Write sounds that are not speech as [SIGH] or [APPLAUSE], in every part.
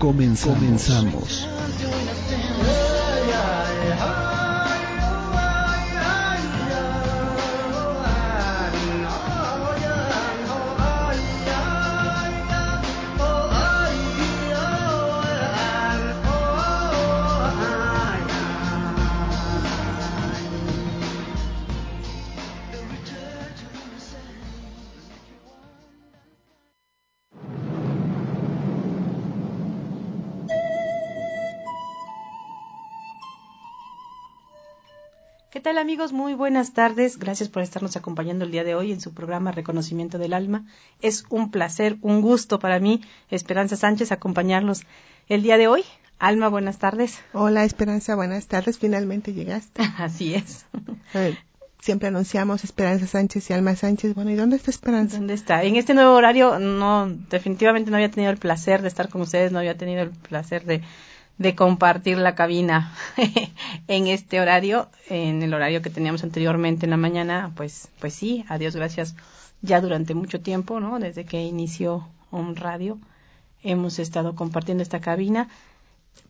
Comenzamos. ¿Qué tal amigos? Muy buenas tardes. Gracias por estarnos acompañando el día de hoy en su programa Reconocimiento del Alma. Es un placer, un gusto para mí, Esperanza Sánchez, acompañarlos el día de hoy. Alma, buenas tardes. Hola Esperanza, buenas tardes. Finalmente llegaste. [LAUGHS] Así es. Siempre anunciamos Esperanza Sánchez y Alma Sánchez. Bueno, ¿y dónde está Esperanza? ¿Dónde está? En este nuevo horario, no, definitivamente no había tenido el placer de estar con ustedes, no había tenido el placer de de compartir la cabina [LAUGHS] en este horario, en el horario que teníamos anteriormente en la mañana, pues, pues sí, a Dios gracias, ya durante mucho tiempo, ¿no? Desde que inició un radio, hemos estado compartiendo esta cabina,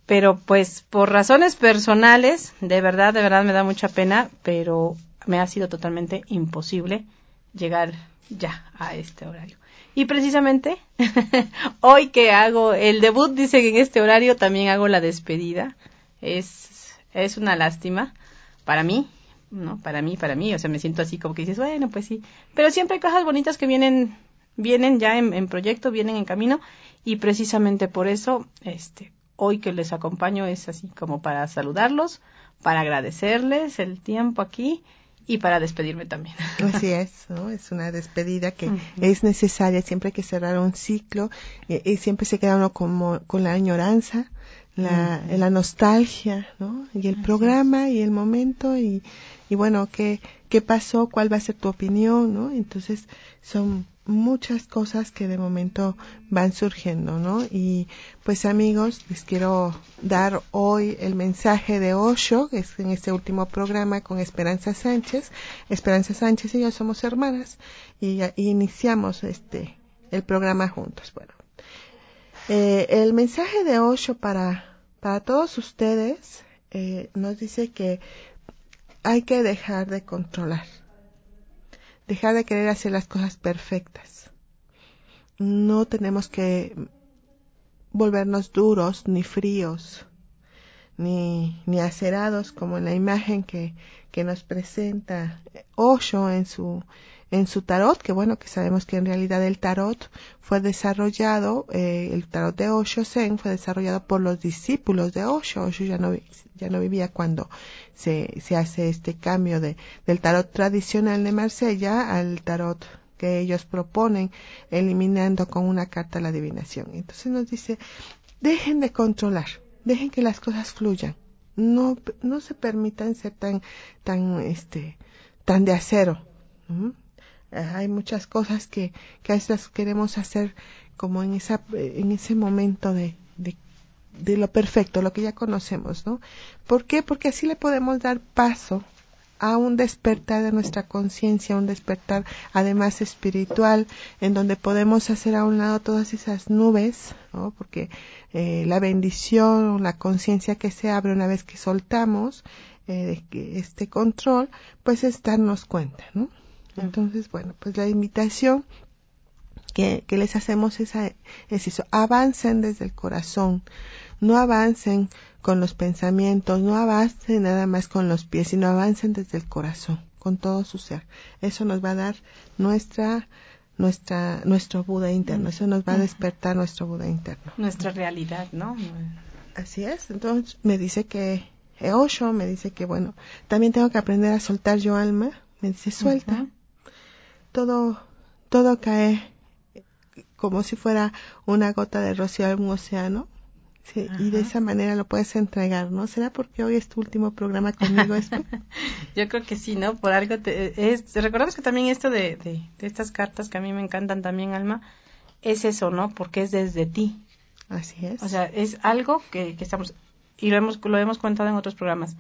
pero pues por razones personales, de verdad, de verdad me da mucha pena, pero me ha sido totalmente imposible llegar ya a este horario. Y precisamente [LAUGHS] hoy que hago el debut, dice que en este horario también hago la despedida. Es, es una lástima para mí, ¿no? Para mí, para mí. O sea, me siento así como que dices, bueno, pues sí. Pero siempre hay cosas bonitas que vienen, vienen ya en, en proyecto, vienen en camino. Y precisamente por eso, este, hoy que les acompaño es así como para saludarlos, para agradecerles el tiempo aquí y para despedirme también. [LAUGHS] Así es, ¿no? Es una despedida que es necesaria, siempre hay que cerrar un ciclo y, siempre se queda uno como con la añoranza, la, la nostalgia, ¿no? Y el programa y el momento y, y bueno, ¿qué, ¿qué pasó? ¿Cuál va a ser tu opinión? ¿no? Entonces son muchas cosas que de momento van surgiendo, ¿no? Y pues amigos, les quiero dar hoy el mensaje de Osho, que es en este último programa con Esperanza Sánchez. Esperanza Sánchez y yo somos hermanas y, iniciamos este el programa juntos. Bueno, eh, el mensaje de Osho para para todos ustedes eh, nos dice que hay que dejar de controlar dejar de querer hacer las cosas perfectas. No tenemos que volvernos duros ni fríos ni, ni acerados como en la imagen que, que nos presenta Osho en su en su tarot, que bueno, que sabemos que en realidad el tarot fue desarrollado, eh, el tarot de Osho Zen fue desarrollado por los discípulos de Osho. Osho ya no, ya no vivía cuando se, se hace este cambio de, del tarot tradicional de Marsella al tarot que ellos proponen, eliminando con una carta la adivinación. Entonces nos dice, dejen de controlar, dejen que las cosas fluyan, no, no se permitan ser tan, tan, este, tan de acero. Hay muchas cosas que, que a veces queremos hacer como en esa, en ese momento de, de, lo perfecto, lo que ya conocemos, ¿no? ¿Por qué? Porque así le podemos dar paso a un despertar de nuestra conciencia, un despertar además espiritual, en donde podemos hacer a un lado todas esas nubes, ¿no? porque eh, la bendición, la conciencia que se abre una vez que soltamos eh, este control, pues es darnos cuenta, ¿no? Entonces, bueno, pues la invitación que, que les hacemos esa, es eso, avancen desde el corazón, no avancen con los pensamientos, no avancen nada más con los pies, sino avancen desde el corazón, con todo su ser. Eso nos va a dar nuestra nuestra nuestro Buda interno, eso nos va a despertar nuestro Buda interno. Nuestra realidad, ¿no? Así es. Entonces me dice que Osho me dice que bueno, también tengo que aprender a soltar yo alma. Me dice, suelta. Todo todo cae como si fuera una gota de rocío en un océano. Sí, y de esa manera lo puedes entregar, ¿no? ¿Será porque hoy es tu último programa conmigo, [LAUGHS] Yo creo que sí, ¿no? Por algo te, es, recordamos que también esto de, de, estas cartas que a mí me encantan también, Alma, es eso, ¿no? Porque es desde ti. Así es. O sea, es algo que, que estamos, y lo hemos, lo hemos contado en otros programas.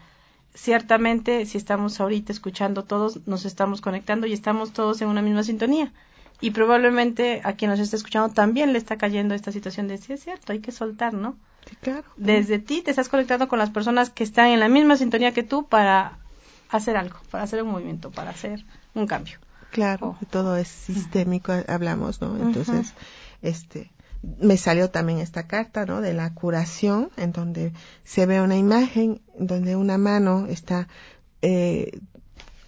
Ciertamente, si estamos ahorita escuchando todos, nos estamos conectando y estamos todos en una misma sintonía y probablemente a quien nos está escuchando también le está cayendo esta situación de sí es cierto, hay que soltar, ¿no? Sí, claro. Desde ti te estás conectando con las personas que están en la misma sintonía que tú para hacer algo, para hacer un movimiento, para hacer un cambio. Claro, oh. todo es sistémico, hablamos, ¿no? Entonces, este, me salió también esta carta, ¿no? De la curación, en donde se ve una imagen, donde una mano está eh,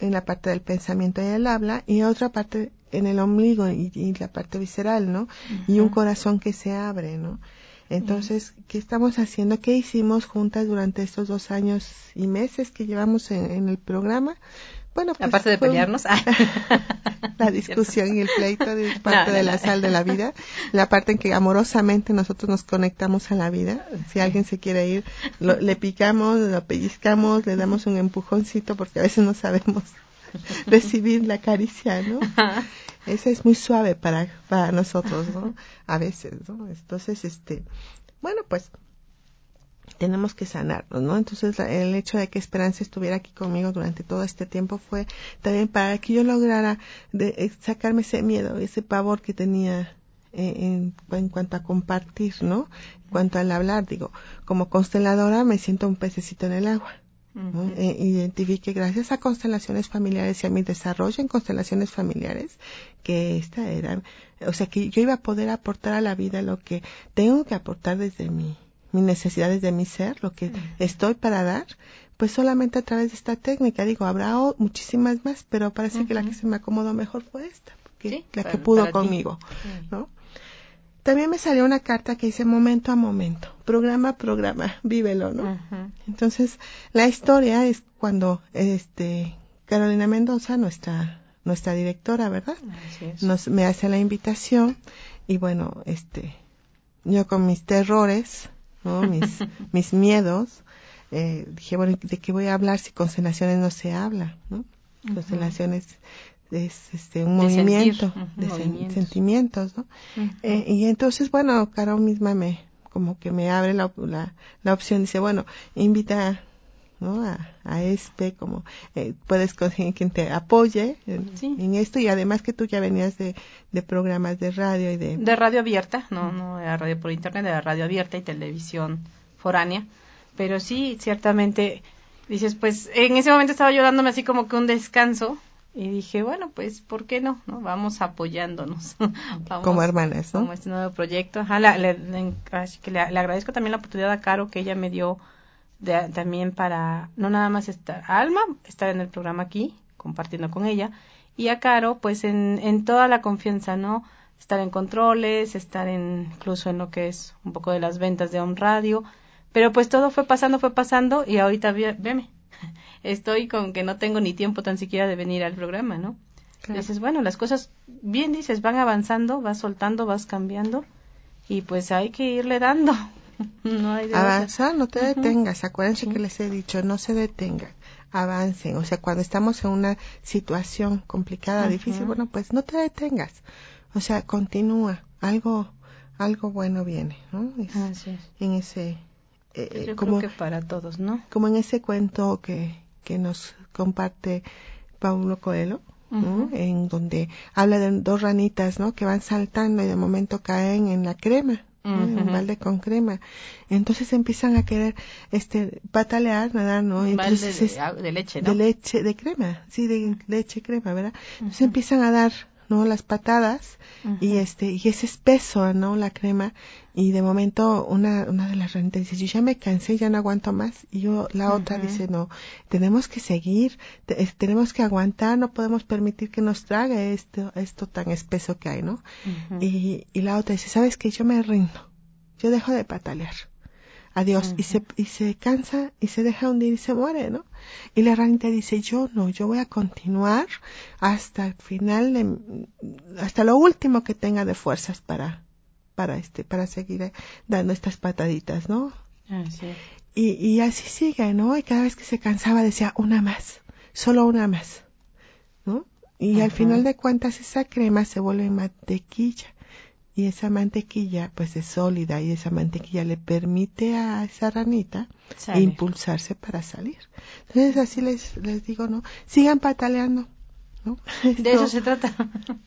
en la parte del pensamiento y el habla, y otra parte en el ombligo y, la parte visceral, ¿no? Y un corazón que se abre, ¿no? Entonces, ¿qué estamos haciendo? ¿Qué hicimos juntas durante estos dos años y meses que llevamos en, el programa? Bueno, pues aparte de pelearnos, [LAUGHS] la discusión y el pleito es parte de la sal de la vida, la parte en que amorosamente nosotros nos conectamos a la vida. Si alguien se quiere ir, le picamos, lo pellizcamos, le damos un empujoncito porque a veces no sabemos [LAUGHS] recibir la caricia, ¿no? Esa es muy suave para, para nosotros, ¿no? A veces, ¿no? Entonces, este, bueno, pues tenemos que sanarnos, ¿no? Entonces, el hecho de que Esperanza estuviera aquí conmigo durante todo este tiempo fue también para que yo lograra de, eh, sacarme ese miedo, ese pavor que tenía eh, en, en, cuanto a compartir, ¿no? En cuanto al hablar, digo, como consteladora me siento un pececito en el agua. Eh, identifique gracias a constelaciones familiares y a mi desarrollo en constelaciones familiares que esta era, o sea que yo iba a poder aportar a la vida lo que tengo que aportar desde mi, mis necesidades de mi ser, lo que estoy para dar, pues solamente a través de esta técnica. Digo, habrá muchísimas más, pero parece que la que se me acomodó mejor fue esta, porque la que pudo conmigo, ¿no? También me salió una carta que dice momento a momento, programa a programa, [LAUGHS] vívelo, ¿no? Entonces, la historia es cuando este Carolina Mendoza, nuestra nuestra directora, ¿verdad? Nos me hace la invitación y bueno, este yo con mis terrores, ¿no? Mis [LAUGHS] mis miedos, eh, dije, bueno, ¿de qué voy a hablar si constelaciones no se habla, ¿no? Constelaciones es este un movimiento de sentimientos, ¿no? eh, y entonces, bueno, Caro misma me, como que me abre la, la, la opción, dice, bueno, invita ¿no? a, a este, como eh, puedes conseguir quien te apoye en, esto y además que tú ya venías de, de programas de radio y de... De radio abierta, no, no era radio por internet, era radio abierta y televisión foránea, pero sí, ciertamente, dices, pues en ese momento estaba yo dándome así como que un descanso, y dije, bueno, pues, ¿por qué no? ¿no? Vamos apoyándonos. [LAUGHS] como hermanas, ¿no? Como este nuevo proyecto. Ajá, que le, agradezco también la oportunidad a Caro que ella me dio de, también para, no nada más estar, a Alma, estar en el programa aquí, compartiendo con ella, y a Caro, pues, en, en toda la confianza, ¿no? Estar en controles, estar en, incluso en lo que es un poco de las ventas de Home Radio, pero pues todo fue pasando, fue pasando, y ahorita, veme, [LAUGHS] estoy con que no tengo ni tiempo tan siquiera de venir al programa, ¿no? Dices, bueno, las cosas, bien dices, van avanzando, vas soltando, vas cambiando y pues hay que irle dando. [LAUGHS] no hay Avanza, no te detengas. Acuérdense que les he dicho, no se detengan, avancen. O sea, cuando estamos en una situación complicada, difícil, bueno, pues no te detengas. O sea, continúa. Algo, algo bueno viene, ¿no? En ese eh, Yo como, creo que para todos, ¿no? Como en ese cuento que, que nos comparte Paulo Coelho, en donde habla de dos ranitas, ¿no? Que van saltando y de momento caen en la crema, en un balde con crema. Entonces empiezan a querer, este, patalear, nadar, ¿no? Un balde de, leche, ¿no? De leche, de crema, sí, de leche crema, ¿verdad? Entonces empiezan a dar ¿no? Las patadas y este y es espeso, ¿no? La crema y de momento una una de las ranitas dice, "Yo ya me cansé, ya no aguanto más." Y yo la otra dice, "No, tenemos que seguir, tenemos que aguantar, no podemos permitir que nos trague esto esto tan espeso que hay, ¿no?" y, y la otra dice, "¿Sabes qué? Yo me rindo. Yo dejo de patalear." Adiós. y, se, y se cansa y se deja hundir y se muere, ¿no? Y la ranita dice, yo no, yo voy a continuar hasta el final, de, hasta lo último que tenga de fuerzas para, para este, para seguir dando estas pataditas, ¿no? Y, y así sigue, ¿no? Y cada vez que se cansaba decía, una más, solo una más, ¿no? Y al final de cuentas esa crema se vuelve mantequilla y esa mantequilla pues es sólida y esa mantequilla le permite a esa ranita impulsarse para salir. Entonces así les, les digo, ¿no? Sigan pataleando, [LAUGHS] de eso se trata.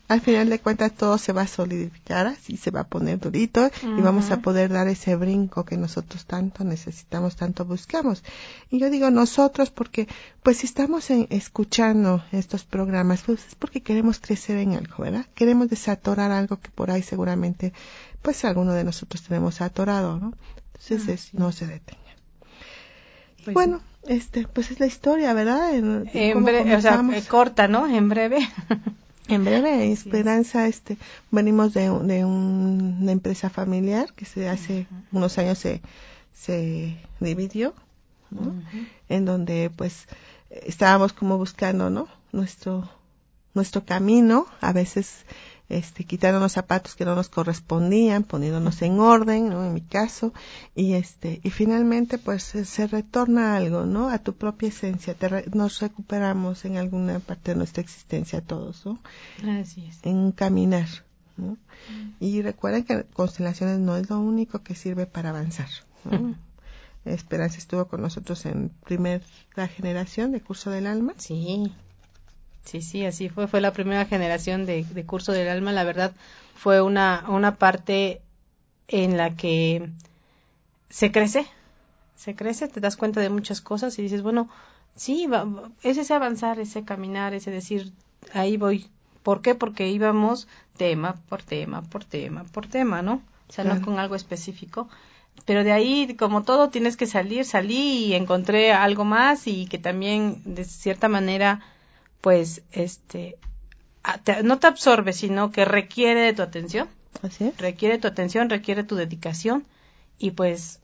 Al final de cuentas todo se va a solidificar, así se va a poner durito y vamos a poder dar ese brinco que nosotros tanto necesitamos, tanto buscamos. Y yo digo nosotros porque pues si estamos escuchando estos programas, pues es porque queremos crecer en algo, ¿verdad? Queremos desatorar algo que por ahí seguramente pues alguno de nosotros tenemos atorado, ¿no? Entonces no se detenga. Pues bueno, este, pues es la historia, ¿verdad? En, breve, o sea, eh, corta, ¿no? En breve. [LAUGHS] en breve, Esperanza, este, venimos de, de una empresa familiar que se hace unos años se, se dividió, ¿no? En donde, pues, estábamos como buscando, ¿no? Nuestro, nuestro camino, a veces este, quitando los zapatos que no nos correspondían, poniéndonos en orden, ¿no? En mi caso, y este, y finalmente pues se, retorna algo, ¿no? A tu propia esencia, nos recuperamos en alguna parte de nuestra existencia todos, ¿no? Así es. En caminar, ¿no? Mm. Y recuerden que constelaciones no es lo único que sirve para avanzar, Esperanza estuvo con nosotros en primera generación de Curso del Alma. Sí. Sí, sí, así fue. Fue la primera generación de, Curso del Alma. La verdad, fue una, una parte en la que se crece, se crece, te das cuenta de muchas cosas y dices, bueno, sí, es ese avanzar, ese caminar, ese decir, ahí voy. ¿Por qué? Porque íbamos tema por tema, por tema, por tema, ¿no? O sea, no con algo específico. Pero de ahí, como todo, tienes que salir, salí y encontré algo más y que también, de cierta manera, pues este no te absorbe, sino que requiere de tu atención. Así Requiere tu atención, requiere tu dedicación y pues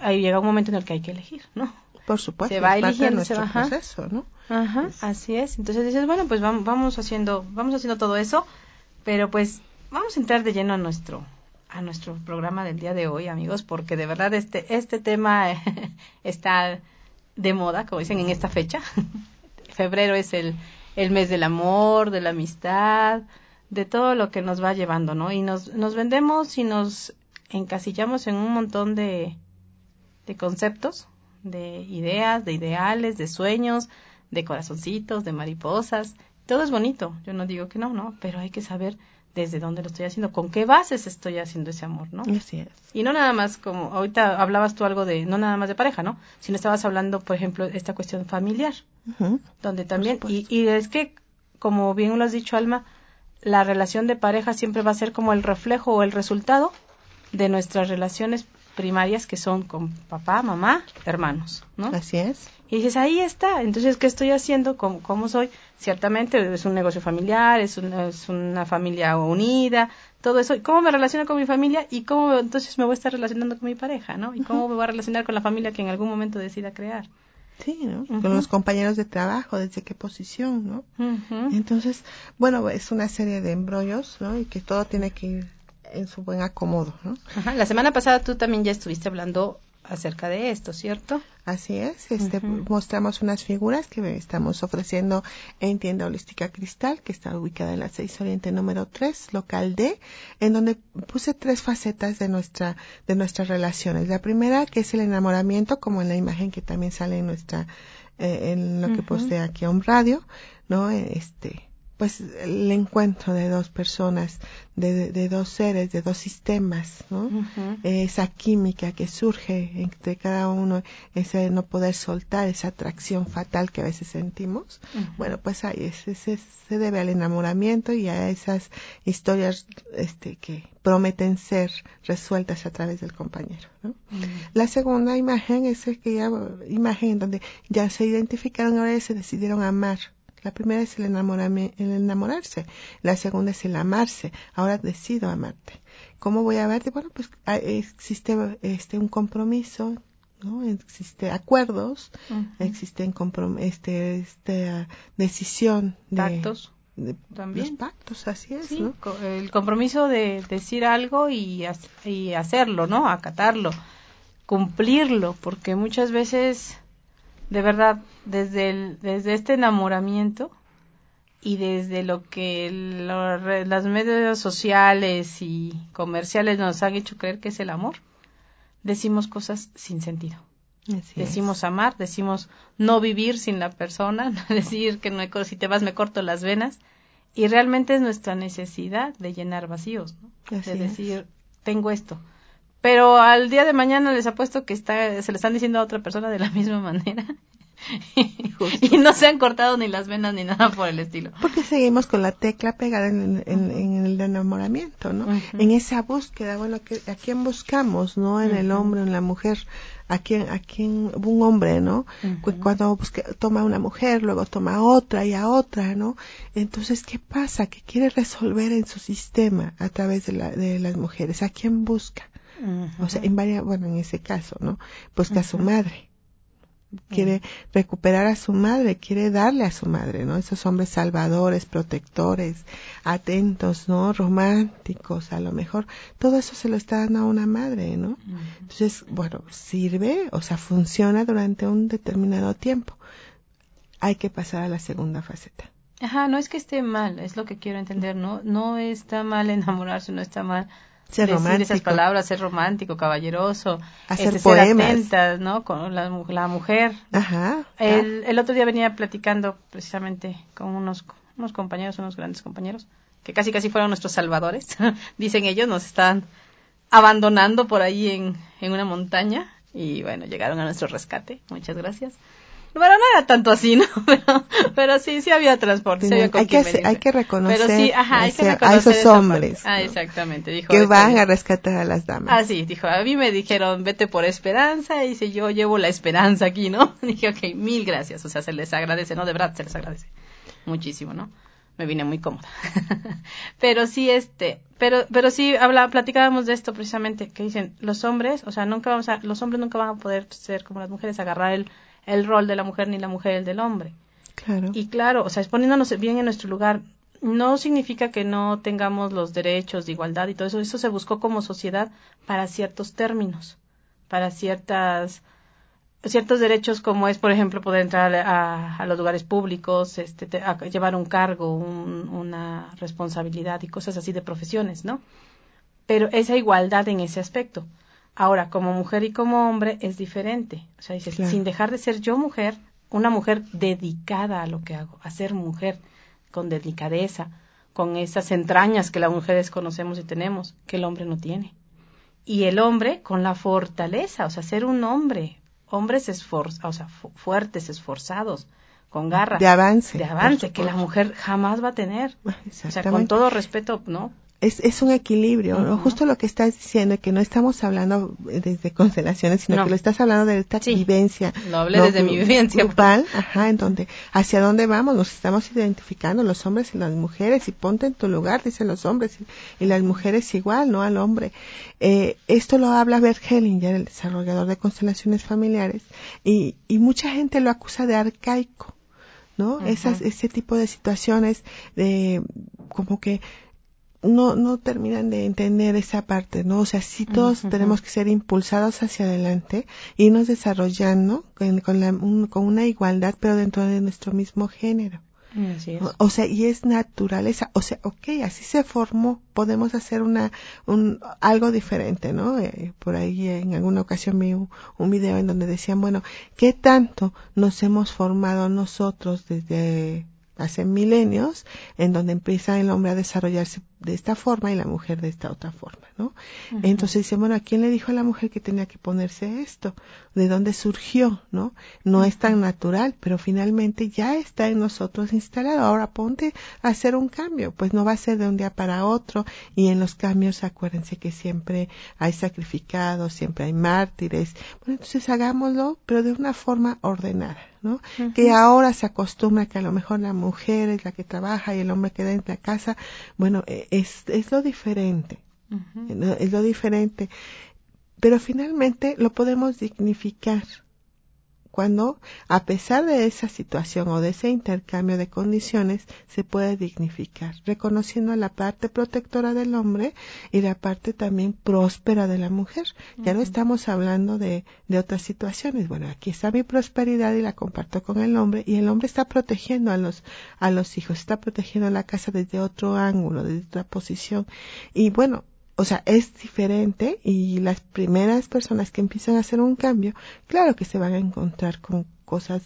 ahí llega un momento en el que hay que elegir, ¿no? Por supuesto. Se va eligiendo, se va, proceso, ¿no? Ajá, así es. Entonces dices, bueno, pues vamos, vamos haciendo, vamos haciendo todo eso, pero pues vamos a entrar de lleno a nuestro a nuestro programa del día de hoy, amigos, porque de verdad este este tema [LAUGHS] está de moda, como dicen en esta fecha febrero es el, el mes del amor, de la amistad, de todo lo que nos va llevando, ¿no? Y nos, nos vendemos y nos encasillamos en un montón de, de conceptos, de ideas, de ideales, de sueños, de corazoncitos, de mariposas. Todo es bonito, yo no digo que no, no, pero hay que saber desde dónde lo estoy haciendo, con qué bases estoy haciendo ese amor, ¿no? Así es. Y no nada más como, ahorita hablabas tú algo de, no nada más de pareja, ¿no? Sino estabas hablando, por ejemplo, esta cuestión familiar, donde también, y, y es que, como bien lo has dicho, Alma, la relación de pareja siempre va a ser como el reflejo o el resultado de nuestras relaciones primarias que son con papá, mamá, hermanos, ¿no? Así es. Y dices, ahí está, entonces, ¿qué estoy haciendo? ¿Cómo, cómo soy? Ciertamente es un negocio familiar, es una, es una familia unida, todo eso. ¿Cómo me relaciono con mi familia? Y cómo entonces me voy a estar relacionando con mi pareja, ¿no? Y cómo me voy a relacionar con la familia que en algún momento decida crear. Sí, ¿no? Con los compañeros de trabajo, desde qué posición, ¿no? Entonces, bueno, es una serie de embrollos, ¿no? Y que todo tiene que ir en su buen acomodo, ¿no? Ajá. La semana pasada tú también ya estuviste hablando acerca de esto, ¿cierto? Así es, este, mostramos unas figuras que estamos ofreciendo en Tienda Holística Cristal, que está ubicada en la 6 Oriente número 3, local D, en donde puse tres facetas de nuestra, de nuestras relaciones. La primera, que es el enamoramiento, como en la imagen que también sale en nuestra, eh, en lo que posee aquí a un radio, ¿no? Este, pues el encuentro de dos personas, de, de, dos seres, de dos sistemas, ¿no? Esa química que surge entre cada uno, ese no poder soltar, esa atracción fatal que a veces sentimos, bueno, pues ahí ese, se debe al enamoramiento y a esas historias este, que prometen ser resueltas a través del compañero. ¿no? La segunda imagen es aquella imagen donde ya se identificaron, ahora se decidieron amar la primera es el, el enamorarse, la segunda es el amarse. Ahora decido amarte. ¿Cómo voy a amarte? Bueno, pues ah, existe este un compromiso, ¿no? Existe acuerdos, existen este, esta decisión de pactos. También. Los pactos, así es, ¿no? El compromiso de decir algo y, y hacerlo, ¿no? Acatarlo, cumplirlo, porque muchas veces de verdad, desde, el, desde este enamoramiento y desde lo que las medios sociales y comerciales nos han hecho creer que es el amor, decimos cosas sin sentido. decimos amar, decimos no vivir sin la persona, [LAUGHS] decir que no si te vas me corto las venas y realmente es nuestra necesidad de llenar vacíos, ¿no? de decir tengo esto, pero al día de mañana les apuesto que está, se le están diciendo a otra persona de la [LAUGHS] misma manera. y no se han cortado ni las venas ni nada por el estilo. Porque seguimos con la tecla pegada en, el enamoramiento, ¿no? En esa búsqueda, bueno, ¿a quién buscamos, no? En el hombre, en la mujer, a quién, a quién, un hombre, ¿no? Cuando toma una mujer, luego toma otra y a otra, ¿no? Entonces, ¿qué pasa? ¿Qué quiere resolver en su sistema a través de, la, de las mujeres? ¿A quién busca? O sea, en varias, bueno, en ese caso, ¿no? Busca pues a su madre. Quiere recuperar a su madre, quiere darle a su madre, ¿no? Esos hombres salvadores, protectores, atentos, ¿no? Románticos, a lo mejor. Todo eso se lo está dando a una madre, ¿no? Entonces, bueno, sirve, o sea, funciona durante un determinado tiempo. Hay que pasar a la segunda faceta. Ajá, no es que esté mal, es lo que quiero entender, ¿no? No está mal enamorarse, no está mal ser decir romántico. esas palabras, ser romántico, caballeroso, hacer este, poemas. ser ¿no? Con la, mujer. Ajá. El, el, otro día venía platicando precisamente con unos, unos compañeros, unos grandes compañeros, que casi casi fueron nuestros salvadores. [LAUGHS] Dicen ellos, nos están abandonando por ahí en, en una montaña y bueno, llegaron a nuestro rescate. Muchas gracias. Bueno, no era tanto así, [LAUGHS] ¿no? Pero, pero sí, sí había transporte, sí, había hay, que hay que reconocer pero sí, ajá, hay que reconocer a esos hombres. Ah, exactamente. Dijo, que van a rescatar a las damas. Ah, sí, dijo, a mí me dijeron, vete por esperanza, y dice, yo llevo la esperanza aquí, ¿no? [LAUGHS] Dije, ok, mil gracias, o sea, se les agradece, ¿no? De verdad, se les agradece muchísimo, ¿no? Me vine muy cómoda. [LAUGHS] pero sí, este, pero, pero sí, habla, platicábamos de esto precisamente, que dicen, los hombres, o sea, nunca vamos a, los hombres nunca van a poder ser como las mujeres, agarrar el el rol de la mujer ni la mujer el del hombre. Claro. Y claro, o sea, poniéndonos bien en nuestro lugar, no significa que no tengamos los derechos de igualdad y todo eso. Eso se buscó como sociedad para ciertos términos, para ciertas ciertos derechos como es, por ejemplo, poder entrar a, los lugares públicos, este, llevar un cargo, una responsabilidad y cosas así de profesiones, ¿no? Pero esa igualdad en ese aspecto. Ahora, como mujer y como hombre es diferente. O sea, dices, sin dejar de ser yo mujer, una mujer dedicada a lo que hago, a ser mujer con delicadeza, con esas entrañas que las mujeres conocemos y tenemos, que el hombre no tiene. Y el hombre con la fortaleza, o sea, ser un hombre, hombres esforzados, o sea, fuertes, esforzados, con garra. De avance. De avance, que la mujer jamás va a tener. O sea, con todo respeto, ¿no? Es, es un equilibrio, ¿no? Justo lo que estás diciendo, que no estamos hablando desde constelaciones, sino que lo estás hablando de esta vivencia. Lo hablé desde mi vivencia. Grupal, ajá, en donde, hacia dónde vamos, nos estamos identificando los hombres y las mujeres, y ponte en tu lugar, dicen los hombres, y, las mujeres igual, ¿no? Al hombre. Eh, esto lo habla Bert Hellinger, el desarrollador de constelaciones familiares, y, y mucha gente lo acusa de arcaico, ¿no? Esas, ese tipo de situaciones de, como que, no, no terminan de entender esa parte, ¿no? O sea, sí todos tenemos que ser impulsados hacia adelante, irnos desarrollando con, con, la, con una igualdad, pero dentro de nuestro mismo género. O, sea, y es naturaleza, o sea, ok, así se formó, podemos hacer una, un, algo diferente, ¿no? Eh, por ahí en alguna ocasión vi un, un, video en donde decían, bueno, ¿qué tanto nos hemos formado nosotros desde hace milenios, en donde empieza el hombre a desarrollarse de esta forma y la mujer de esta otra forma, ¿no? Entonces dice, bueno, ¿a quién le dijo a la mujer que tenía que ponerse esto? ¿De dónde surgió, no? No es tan natural, pero finalmente ya está en nosotros instalado. Ahora ponte a hacer un cambio, pues no va a ser de un día para otro y en los cambios acuérdense que siempre hay sacrificados, siempre hay mártires. Bueno, entonces hagámoslo, pero de una forma ordenada. ¿no? Que ahora se acostumbra que a lo mejor la mujer es la que trabaja y el hombre queda en la casa. Bueno, e, es, es lo diferente. Es lo diferente. Pero finalmente lo podemos dignificar cuando, a pesar de esa situación o de ese intercambio de condiciones, se puede dignificar, reconociendo la parte protectora del hombre y la parte también próspera de la mujer. Ya no estamos hablando de, de otras situaciones. Bueno, aquí está mi prosperidad y la comparto con el hombre y el hombre está protegiendo a los, a los hijos, está protegiendo la casa desde otro ángulo, desde otra posición. Y bueno, o sea, es diferente y las primeras personas que empiezan a hacer un cambio, claro que se van a encontrar con cosas,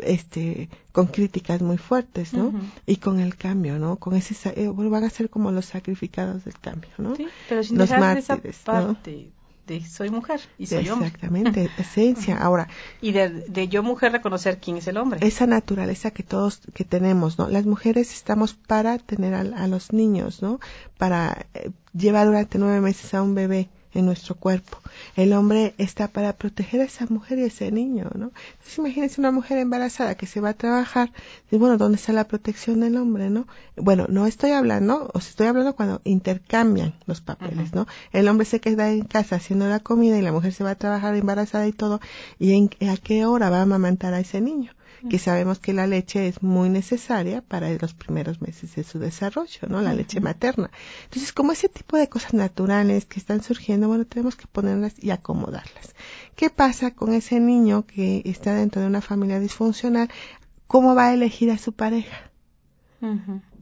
este, con críticas muy fuertes, ¿no? Y con el cambio, ¿no? Con ese, eh, van a ser como los sacrificados del cambio, ¿no? Sí, pero sin los mártires, esa parte de soy mujer y soy hombre. Exactamente, [LAUGHS] esencia. Ahora. Y de, yo mujer reconocer quién es el hombre. Esa naturaleza que todos que tenemos, ¿no? Las mujeres estamos para tener a, los niños, ¿no? Para eh, llevar durante nueve meses a un bebé en nuestro cuerpo. El hombre está para proteger a esa mujer y a ese niño, ¿no? Entonces imagínense una mujer embarazada que se va a trabajar, y bueno, ¿dónde está la protección del hombre, no? Bueno, no estoy hablando, o estoy hablando cuando intercambian los papeles, ¿no? El hombre se queda en casa haciendo la comida y la mujer se va a trabajar embarazada y todo, y en, a qué hora va a amamantar a ese niño que sabemos que la leche es muy necesaria para los primeros meses de su desarrollo, ¿no? La leche materna. Entonces, como ese tipo de cosas naturales que están surgiendo, bueno, tenemos que ponerlas y acomodarlas. ¿Qué pasa con ese niño que está dentro de una familia disfuncional? ¿Cómo va a elegir a su pareja?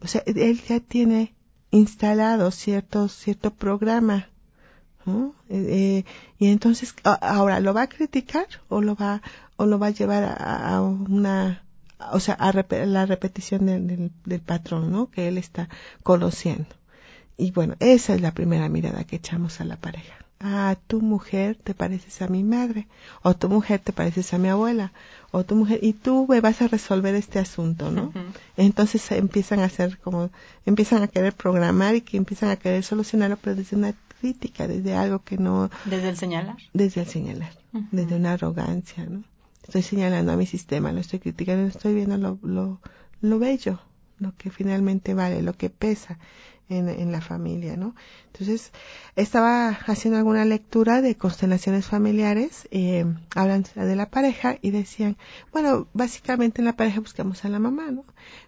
O sea, él ya tiene instalado cierto, cierto programa ¿no? Eh, y entonces, ahora, ¿lo va a criticar o lo va, o lo va a llevar a, una, o sea, a la repetición del, del, patrón, ¿no? Que él está conociendo. Y bueno, esa es la primera mirada que echamos a la pareja. Ah, tu mujer te pareces a mi madre, o tu mujer te pareces a mi abuela, o tu mujer, y tú me vas a resolver este asunto, ¿no? Entonces empiezan a hacer como, empiezan a querer programar y que empiezan a querer solucionarlo, pero desde una crítica, desde algo que no... Desde el señalar. Desde el señalar, desde una arrogancia, ¿no? Estoy señalando a mi sistema, lo estoy criticando, estoy viendo lo, lo, lo bello, lo que finalmente vale, lo que pesa en, en la familia, ¿no? Entonces, estaba haciendo alguna lectura de constelaciones familiares, eh, hablan de la pareja y decían, bueno, básicamente en la pareja buscamos a la mamá, ¿no?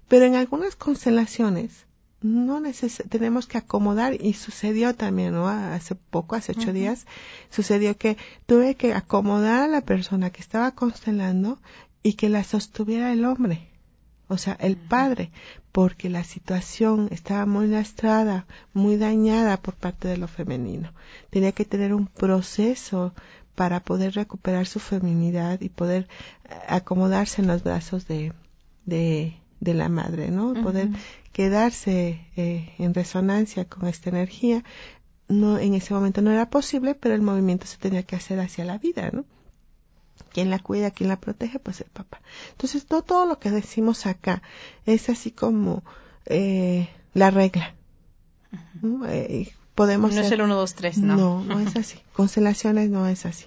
Pero en algunas constelaciones no neces tenemos que acomodar y sucedió también, ¿no? Hace poco, hace ocho días, sucedió que tuve que acomodar a la persona que estaba constelando y que la sostuviera el hombre, o sea, el padre, porque la situación estaba muy lastrada, muy dañada por parte de lo femenino. Tenía que tener un proceso para poder recuperar su feminidad y poder eh, acomodarse en los brazos de, de, de la madre, ¿no? Poder quedarse eh, en resonancia con esta energía, no en ese momento no era posible, pero el movimiento se tenía que hacer hacia la vida, ¿no? ¿Quién la cuida, quién la protege? Pues el papá. Entonces, no todo lo que decimos acá es así como eh, la regla. ¿no? Eh, podemos no es el 1, 2, 3, ¿no? No, no es así. [LAUGHS] Constelaciones no es así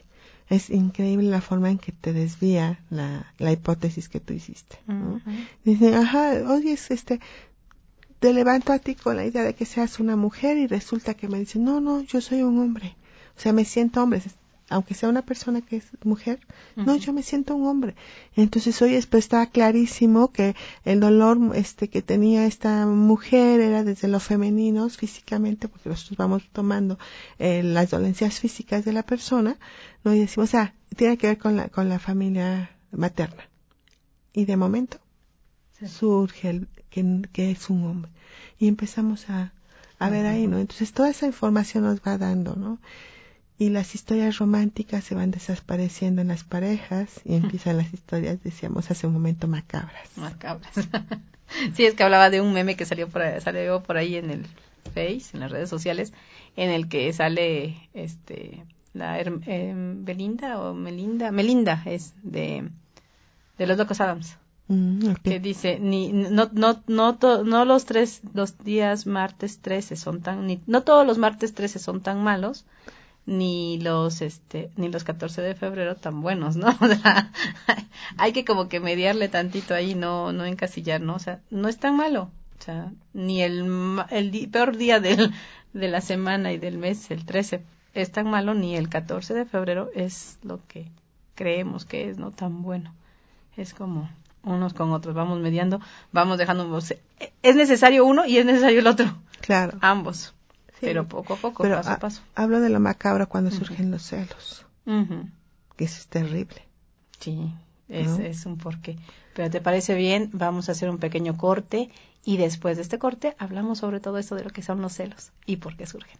es increíble la forma en que te desvía la, la hipótesis que tú hiciste. ¿no? Dicen, ajá, oye, este, te levanto a ti con la idea de que seas una mujer y resulta que me dicen, no, no, yo soy un hombre. O sea, me siento hombre, aunque sea una persona que es mujer, no, yo me siento un hombre. Entonces hoy pues estaba clarísimo que el dolor este que tenía esta mujer era desde lo femenino físicamente, porque nosotros vamos tomando eh, las dolencias físicas de la persona, ¿no? Y decimos, o sea, tiene que ver con la, con la familia materna. Y de momento surge el, que, es un hombre. Y empezamos a, a ver ahí, ¿no? Entonces toda esa información nos va dando, ¿no? Y las historias románticas se van desapareciendo en las parejas y [LAUGHS] empiezan las historias, decíamos hace un momento, macabras. Macabras. [LAUGHS] sí, es que hablaba de un meme que salió por ahí, salió por ahí en el Face, en las redes sociales, en el que sale este la eh, Belinda o Melinda, Melinda es de, de los Locos Adams. Mm, que dice ni no no no no los tres los días martes 13 son tan ni, no todos los martes 13 son tan malos ni los este ni los 14 de febrero tan buenos no [LAUGHS] hay que como que mediarle tantito ahí no no encasillar no o sea no es tan malo. O sea ni el el peor día del, de la semana y del mes el 13 es tan malo ni el 14 de febrero es lo que creemos que es no tan bueno. Es como unos con otros, vamos mediando, vamos dejando, es necesario uno y es necesario el otro. Claro. Ambos. Pero poco a poco, paso a paso. Hablo de lo macabro cuando surgen los celos. Que eso es terrible. Sí, es, es un porqué. Pero ¿te parece bien? Vamos a hacer un pequeño corte y después de este corte hablamos sobre todo esto de lo que son los celos y por qué surgen.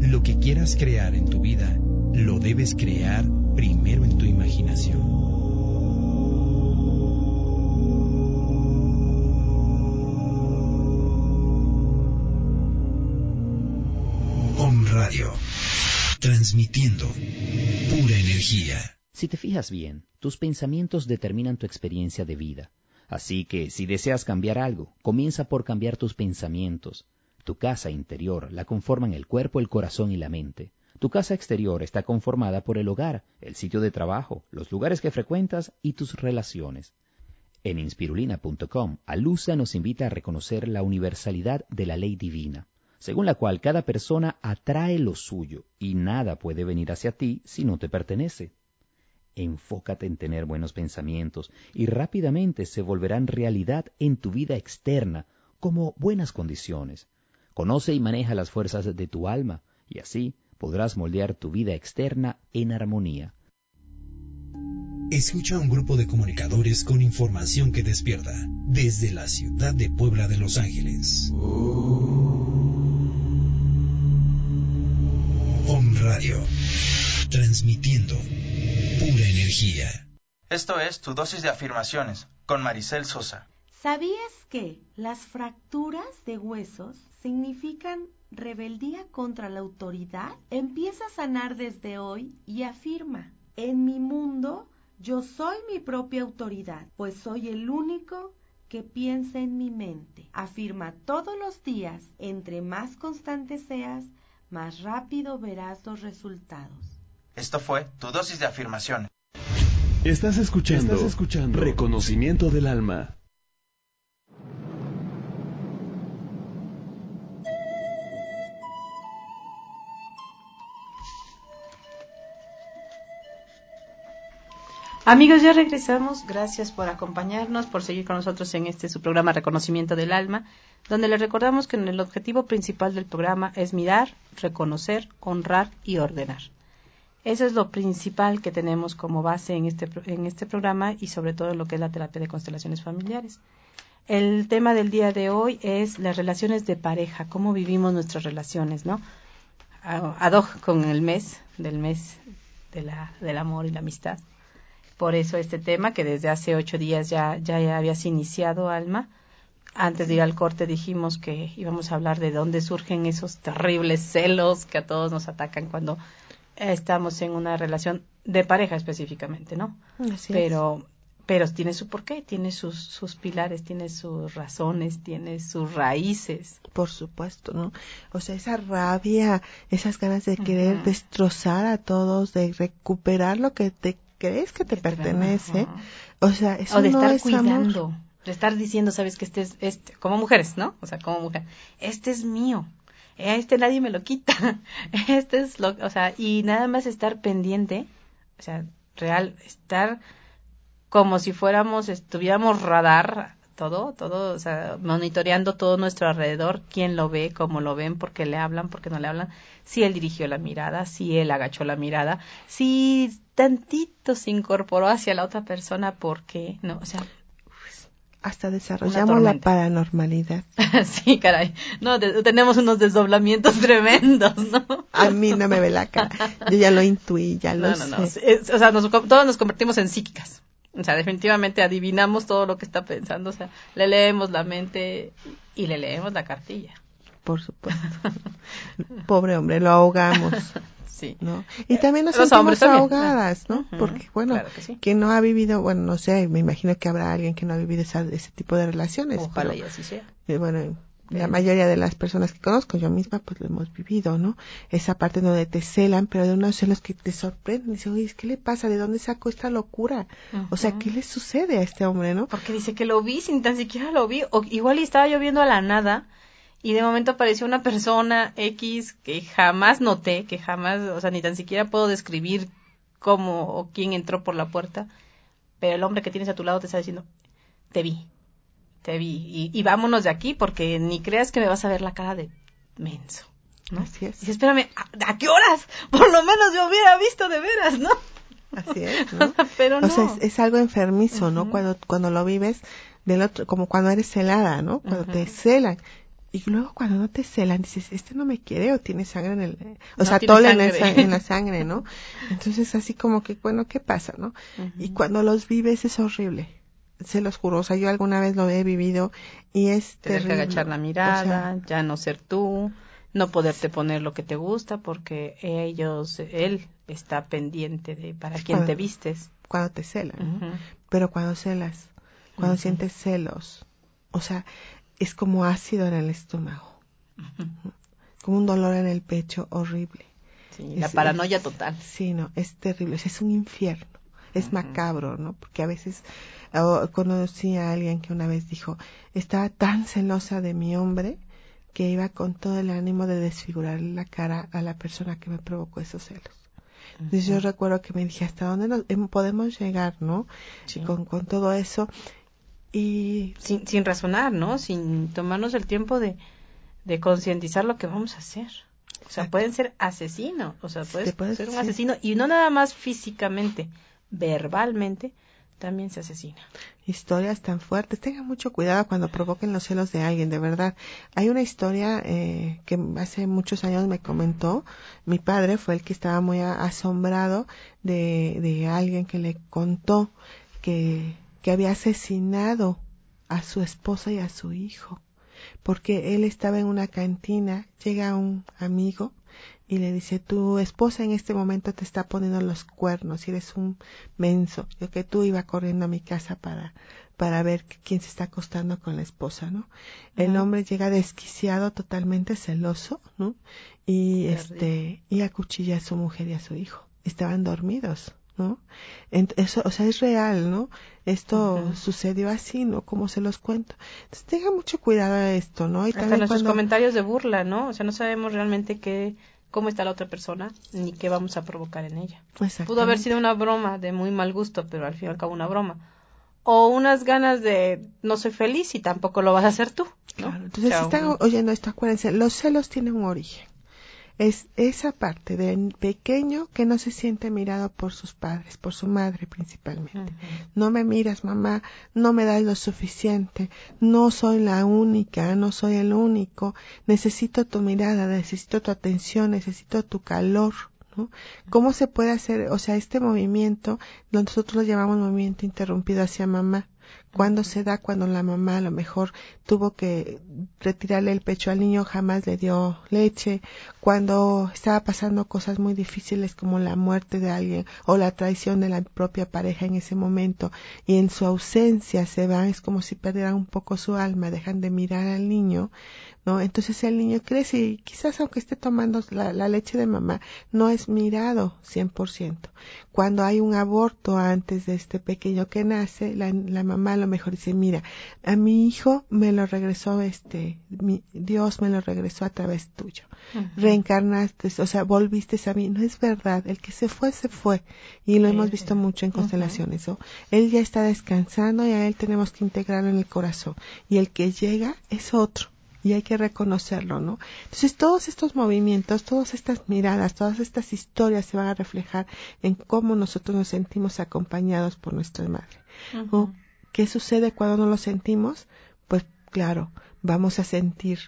Lo que quieras crear en tu vida, lo debes crear primero en tu imaginación. Radio, transmitiendo pura energía. Si te fijas bien, tus pensamientos determinan tu experiencia de vida. Así que si deseas cambiar algo, comienza por cambiar tus pensamientos. Tu casa interior la conforman el cuerpo, el corazón y la mente. Tu casa exterior está conformada por el hogar, el sitio de trabajo, los lugares que frecuentas y tus relaciones. En inspirulina.com, Alusa nos invita a reconocer la universalidad de la ley divina, según la cual cada persona atrae lo suyo y nada puede venir hacia ti si no te pertenece. Enfócate en tener buenos pensamientos y rápidamente se volverán realidad en tu vida externa como buenas condiciones. Conoce y maneja las fuerzas de tu alma y así podrás moldear tu vida externa en armonía. Escucha a un grupo de comunicadores con información que despierta desde la ciudad de Puebla de Los Ángeles. Om Radio, transmitiendo pura energía. Esto es tu dosis de afirmaciones con Maricel Sosa. ¿Sabías que las fracturas de huesos significan rebeldía contra la autoridad, empieza a sanar desde hoy y afirma, en mi mundo yo soy mi propia autoridad, pues soy el único que piensa en mi mente. Afirma todos los días, entre más constante seas, más rápido verás los resultados. Esto fue tu dosis de afirmaciones. Estás escuchando, Estás escuchando Reconocimiento del Alma. Amigos, ya regresamos. Gracias por acompañarnos, por seguir con nosotros en este su programa Reconocimiento del Alma, donde les recordamos que el objetivo principal del programa es mirar, reconocer, honrar y ordenar. Eso es lo principal que tenemos como base en este, en este programa y sobre todo en lo que es la terapia de constelaciones familiares. El tema del día de hoy es las relaciones de pareja, cómo vivimos nuestras relaciones, ¿no? Ad hoc con el mes, del mes de la, del amor y la amistad Por eso este tema que desde hace ocho días ya, ya, ya habías iniciado, Alma. Antes de ir al corte dijimos que íbamos a hablar de dónde surgen esos terribles celos que a todos nos atacan cuando estamos en una relación de pareja específicamente, ¿no? Así pero pero tiene su porqué, tiene sus, sus pilares, tiene sus razones, tiene sus raíces. Por supuesto, ¿no? O sea, esa rabia, esas ganas de querer destrozar a todos, de recuperar lo que te crees que te pertenece. O sea, eso o de no estar es cuidando, amor. de estar diciendo, sabes que este es, este, como mujeres, ¿no? O sea, como mujer, este es mío, este nadie me lo quita, [LAUGHS] este es lo, o sea, y nada más estar pendiente, o sea, real, estar como si fuéramos, estuviéramos radar, todo, todo, o sea, monitoreando todo nuestro alrededor, quién lo ve, cómo lo ven, por qué le hablan, por qué no le hablan, si él dirigió la mirada, si él agachó la mirada, si tantito se incorporó hacia la otra persona, por qué, no, o sea, Hasta desarrollamos la paranormalidad. [LAUGHS] sí, caray, no, de- tenemos unos desdoblamientos [LAUGHS] tremendos, ¿no? A mí no me ve la cara. Yo ya lo intuí, ya lo No, no, no, es- o sea, nos- todos nos convertimos en psíquicas. O sea, definitivamente adivinamos todo lo que está pensando, o sea, le leemos la mente y le leemos la cartilla. Por supuesto. Pobre hombre, lo ahogamos. [LAUGHS] Sí. ¿no? Y también nos Los sentimos ahogadas, ¿no? Porque, bueno, claro que sí. quien no ha vivido, bueno, no sé, me imagino que habrá alguien que no ha vivido esa- ese tipo de relaciones. Ojalá pero, y así sea. eh, bueno, la mayoría de las personas que conozco, yo misma, pues lo hemos vivido, ¿no? Esa parte donde te celan, pero de unos celos que te sorprenden. Dice, oye, ¿qué le pasa? ¿De dónde sacó esta locura? O sea. ¿qué le sucede a este hombre, no? Porque dice que lo vi sin tan siquiera lo vi. O igual y estaba yo viendo a la nada y de momento apareció una persona X que jamás noté, que jamás, o sea, ni tan siquiera puedo describir cómo o quién entró por la puerta. Pero el hombre que tienes a tu lado te está diciendo, te vi, te vi. Y, y vámonos de aquí porque ni creas que me vas a ver la cara de menso. ¿no? Así es. Dice, espérame, ¿a, a qué horas? Por lo menos yo hubiera visto de veras, ¿no? Así es, [LAUGHS] ¿no? Pero no. O sea, es, es algo enfermizo, ¿no? Cuando, cuando lo vives del otro, como cuando eres celada, ¿no? Cuando te celan. Y luego cuando no te celan, dices, este no me quiere o tiene sangre en el, o No sea, en, sa- en la [LAUGHS] sangre, ¿no? Entonces así como que, bueno, ¿qué pasa, no? Y cuando los vives es horrible. Se los juro, o sea, yo alguna vez lo he vivido y es te deja terrible. agachar la O mirada, sea, ya no ser tú, no poderte poner lo que te gusta porque ellos, él está pendiente de para quién Cuando- te vistes. cuando te celan. Pero cuando celas, cuando sientes celos, o sea, es como ácido en el estómago, como un dolor en el pecho horrible. Sí, la Es- paranoia total. Sí, no, es terrible, es un infierno, es macabro, ¿no? Porque a veces conocí a alguien que una vez dijo, estaba tan celosa de mi hombre que iba con todo el ánimo de desfigurar la cara a la persona que me provocó esos celos. Entonces yo recuerdo que me dije, ¿hasta dónde nos, em, podemos llegar, no? Sí. Con, con todo eso. Y Sin, sin razonar, ¿no? Sin tomarnos el tiempo de, de concientizar lo que vamos a hacer. O sea, Exacto. pueden ser asesinos, o sea, puedes ser un sí. asesino y no nada más físicamente, verbalmente también se asesina. historias tan fuertes. Tengan mucho cuidado cuando provoquen los celos de alguien, de verdad. Hay una historia eh, que hace muchos años me comentó. Mi padre fue el que estaba muy asombrado de, alguien que le contó que había asesinado a su esposa y a su hijo. Porque él estaba en una cantina, llega un amigo y le dice, tu esposa en este momento te está poniendo los cuernos y eres un menso. Yo que tú iba corriendo a mi casa para, para ver quién se está acostando con la esposa, ¿no? El hombre llega desquiciado, totalmente celoso, ¿no? Y este, y acuchilla a su mujer y a su hijo. Estaban dormidos. ¿No? Eso, o sea, es real, ¿no? Esto sucedió así, ¿no? Como se los cuento. Entonces, tenga mucho cuidado a esto, ¿no? Y Hasta también nuestros cuando- comentarios de burla, ¿no? O sea, no sabemos realmente qué, cómo está la otra persona ni qué vamos a provocar en ella. Pudo haber sido una broma de muy mal gusto, pero al fin y al cabo una broma. O unas ganas de no soy feliz y tampoco lo vas a hacer tú. ¿no? Claro, entonces, si están oyendo esto, acuérdense, los celos tienen un origen. Es esa parte del pequeño que no se siente mirado por sus padres, por su madre principalmente. No me miras, mamá, no me das lo suficiente, no soy la única, no soy el único, necesito tu mirada, necesito tu atención, necesito tu calor, ¿no? ¿Cómo se puede hacer, o sea, este movimiento, nosotros lo llamamos movimiento interrumpido hacia mamá? Cuando se da cuando la mamá a lo mejor tuvo que retirarle el pecho al niño, jamás le dio leche, cuando estaba pasando cosas muy difíciles como la muerte de alguien o la traición de la propia pareja en ese momento y en su ausencia se van, es como si perdieran un poco su alma, dejan de mirar al niño, ¿no? Entonces el niño crece y quizás aunque esté tomando la, leche de mamá, no es mirado 100%. Cuando hay un aborto antes de este pequeño que nace, la, mamá a lo mejor dice, mira, a mi hijo me lo regresó este, Dios me lo regresó a través tuyo. Reencarnaste, o sea, volviste a mí. No es verdad, el que se fue, se fue. Y lo hemos visto mucho en constelaciones. Él ya está descansando y a él tenemos que integrarlo en el corazón. Y el que llega es otro y hay que reconocerlo, ¿no? Entonces todos estos movimientos, todas estas miradas, todas estas historias se van a reflejar en cómo nosotros nos sentimos acompañados por nuestra madre. ¿O qué sucede cuando no lo sentimos? Pues claro, vamos a sentir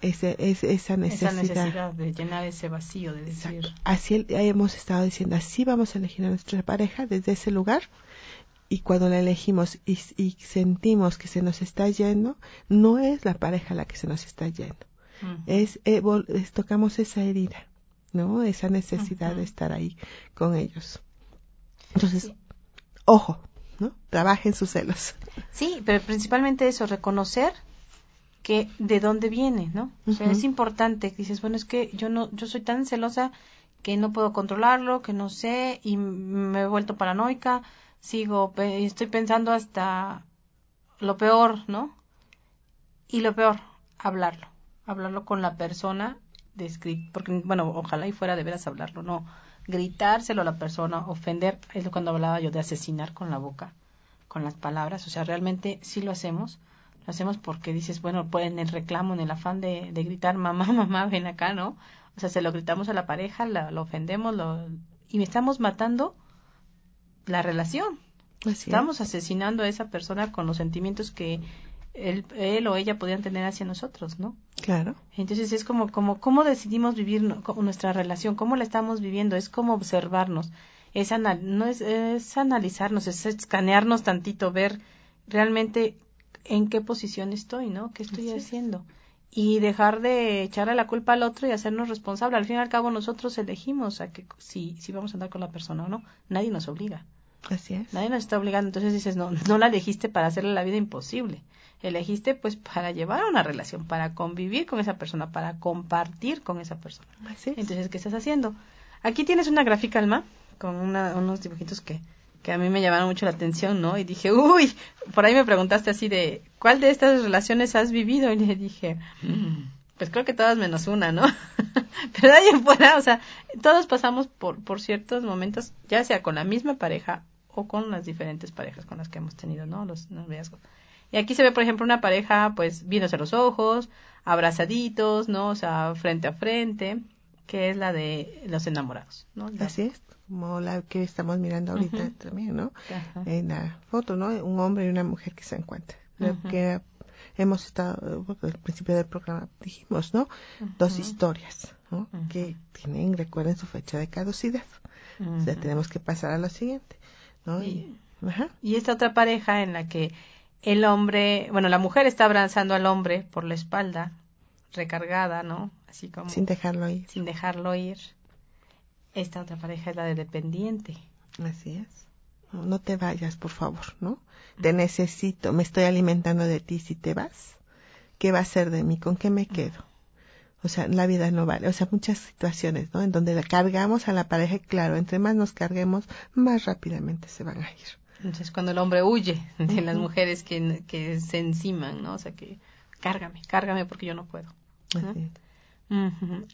ese, esa necesidad. Esa necesidad de llenar ese vacío, de decir. Así hemos estado diciendo, así vamos a elegir a nuestra pareja desde ese lugar y cuando la elegimos y, sentimos que se nos está yendo, no es la pareja la que se nos está yendo. es, eh, tocamos esa herida, ¿no? Esa necesidad de estar ahí con ellos. Entonces, ojo, ¿no? Trabajen sus celos. Sí, pero principalmente eso, reconocer que de dónde viene, ¿no? O sea, es importante que dices, bueno, es que yo no, yo soy tan celosa que no puedo controlarlo, que no sé y me he vuelto paranoica sigo, estoy pensando hasta lo peor, ¿no? Y lo peor, hablarlo, hablarlo con la persona, porque, bueno, ojalá y fuera de veras hablarlo, no, gritárselo a la persona, ofender, es cuando hablaba yo de asesinar con la boca, con las palabras, o sea, realmente sí lo hacemos, lo hacemos porque dices, bueno, pues en el reclamo, en el afán de, gritar, mamá, [LAUGHS] mamá, ven acá, ¿no? O sea, se lo gritamos a la pareja, lo ofendemos, lo, y estamos matando la relación. Estamos asesinando a esa persona con los sentimientos que él, él, o ella podían tener hacia nosotros, ¿no? Claro. Entonces es como, como, ¿cómo decidimos vivir nuestra relación? ¿Cómo la estamos viviendo? Es como observarnos. Es, no es, es analizarnos, es escanearnos tantito, ver realmente en qué posición estoy, ¿no? ¿Qué estoy haciendo? Y dejar de echarle la culpa al otro y hacernos responsable. Al fin y al cabo nosotros elegimos a que si, si vamos a andar con la persona o no. Nadie nos obliga. Así es. Nadie nos está obligando. Entonces dices, no, no la elegiste para hacerle la vida imposible. Elegiste pues para llevar una relación, para convivir con esa persona, para compartir con esa persona. Así es. Entonces, ¿qué estás haciendo? Aquí tienes una gráfica, Alma, con unos dibujitos que, que a mí me llamaron mucho la atención, ¿no? Y dije, uy, por ahí me preguntaste así de, ¿cuál de estas relaciones has vivido? Y le dije, mm, pues creo que todas menos una, ¿no? [LAUGHS] Pero de ahí en fuera, o sea, todos pasamos por, por ciertos momentos, ya sea con la misma pareja o con las diferentes parejas con las que hemos tenido, ¿no? Los noviazgos. Y aquí se ve, por ejemplo, una pareja, pues, viéndose los ojos, abrazaditos, ¿no? O sea, frente a frente, que es la de los enamorados, ¿no? Así es, como la que estamos mirando ahorita también, ¿no? En la foto, ¿no? Un hombre y una mujer que se encuentran. Lo que hemos estado, al principio del programa dijimos, ¿no? Dos historias, ¿no? Que tienen, recuerden su fecha de caducidad. O sea, tenemos que pasar a lo siguiente. Y, esta otra pareja en la que el hombre, bueno, la mujer está abrazando al hombre por la espalda, recargada, ¿no? Así como... Sin dejarlo ir. Sin dejarlo ir. Esta otra pareja es la de dependiente. Así es. No, te vayas, por favor, ¿no? Te necesito, me estoy alimentando de ti. Si te vas, ¿qué va a ser de mí? ¿Con qué me quedo? O sea, la vida no vale. O sea, muchas situaciones, ¿no? En donde cargamos a la pareja claro, entre más nos carguemos, más rápidamente se van a ir. Entonces, cuando el hombre huye de las mujeres que, que se enciman, ¿no? O sea, que cárgame, cárgame porque yo no puedo.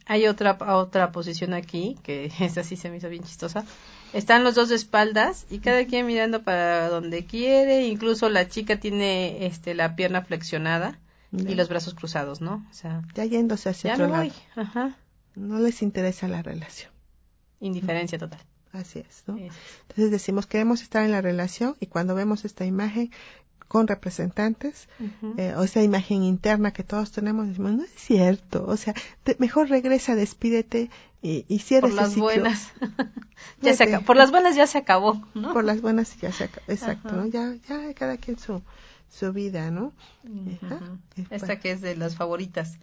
Hay otra, otra posición aquí, que [LAUGHS] esa sí se me hizo bien chistosa. Están los dos de espaldas y cada quien mirando para donde quiere. Incluso la chica tiene este, la pierna flexionada y los brazos cruzados, ¿no? O sea, ya yéndose hacia otro lado. Ajá. No les interesa la relación. Indiferencia total. Así es, ¿no? Entonces decimos, queremos estar en la relación y cuando vemos esta imagen con representantes, eh, o esa imagen interna que todos tenemos, decimos, no es cierto, o sea, mejor regresa, despídete y, y cierra por ese las ciclo. buenas. [LAUGHS] ya se acabó. Por las buenas ya se acabó, ¿no? Por las buenas ya se acabó, exacto, Ajá. ¿no? Ya, ya cada quien su, su vida, ¿no? Esta bueno, que es de las favoritas.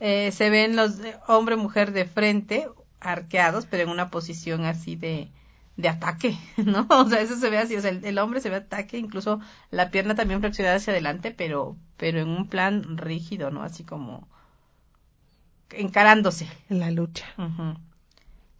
Eh, se ven los de- hombre mujer de frente, arqueados, pero en una posición así de, de ataque, [LAUGHS] ¿no? O sea, eso se ve así, o sea, el, el hombre se ve ataque, incluso la pierna también flexionada hacia adelante, pero, pero en un plan rígido, ¿no? Así como encarándose. en la lucha.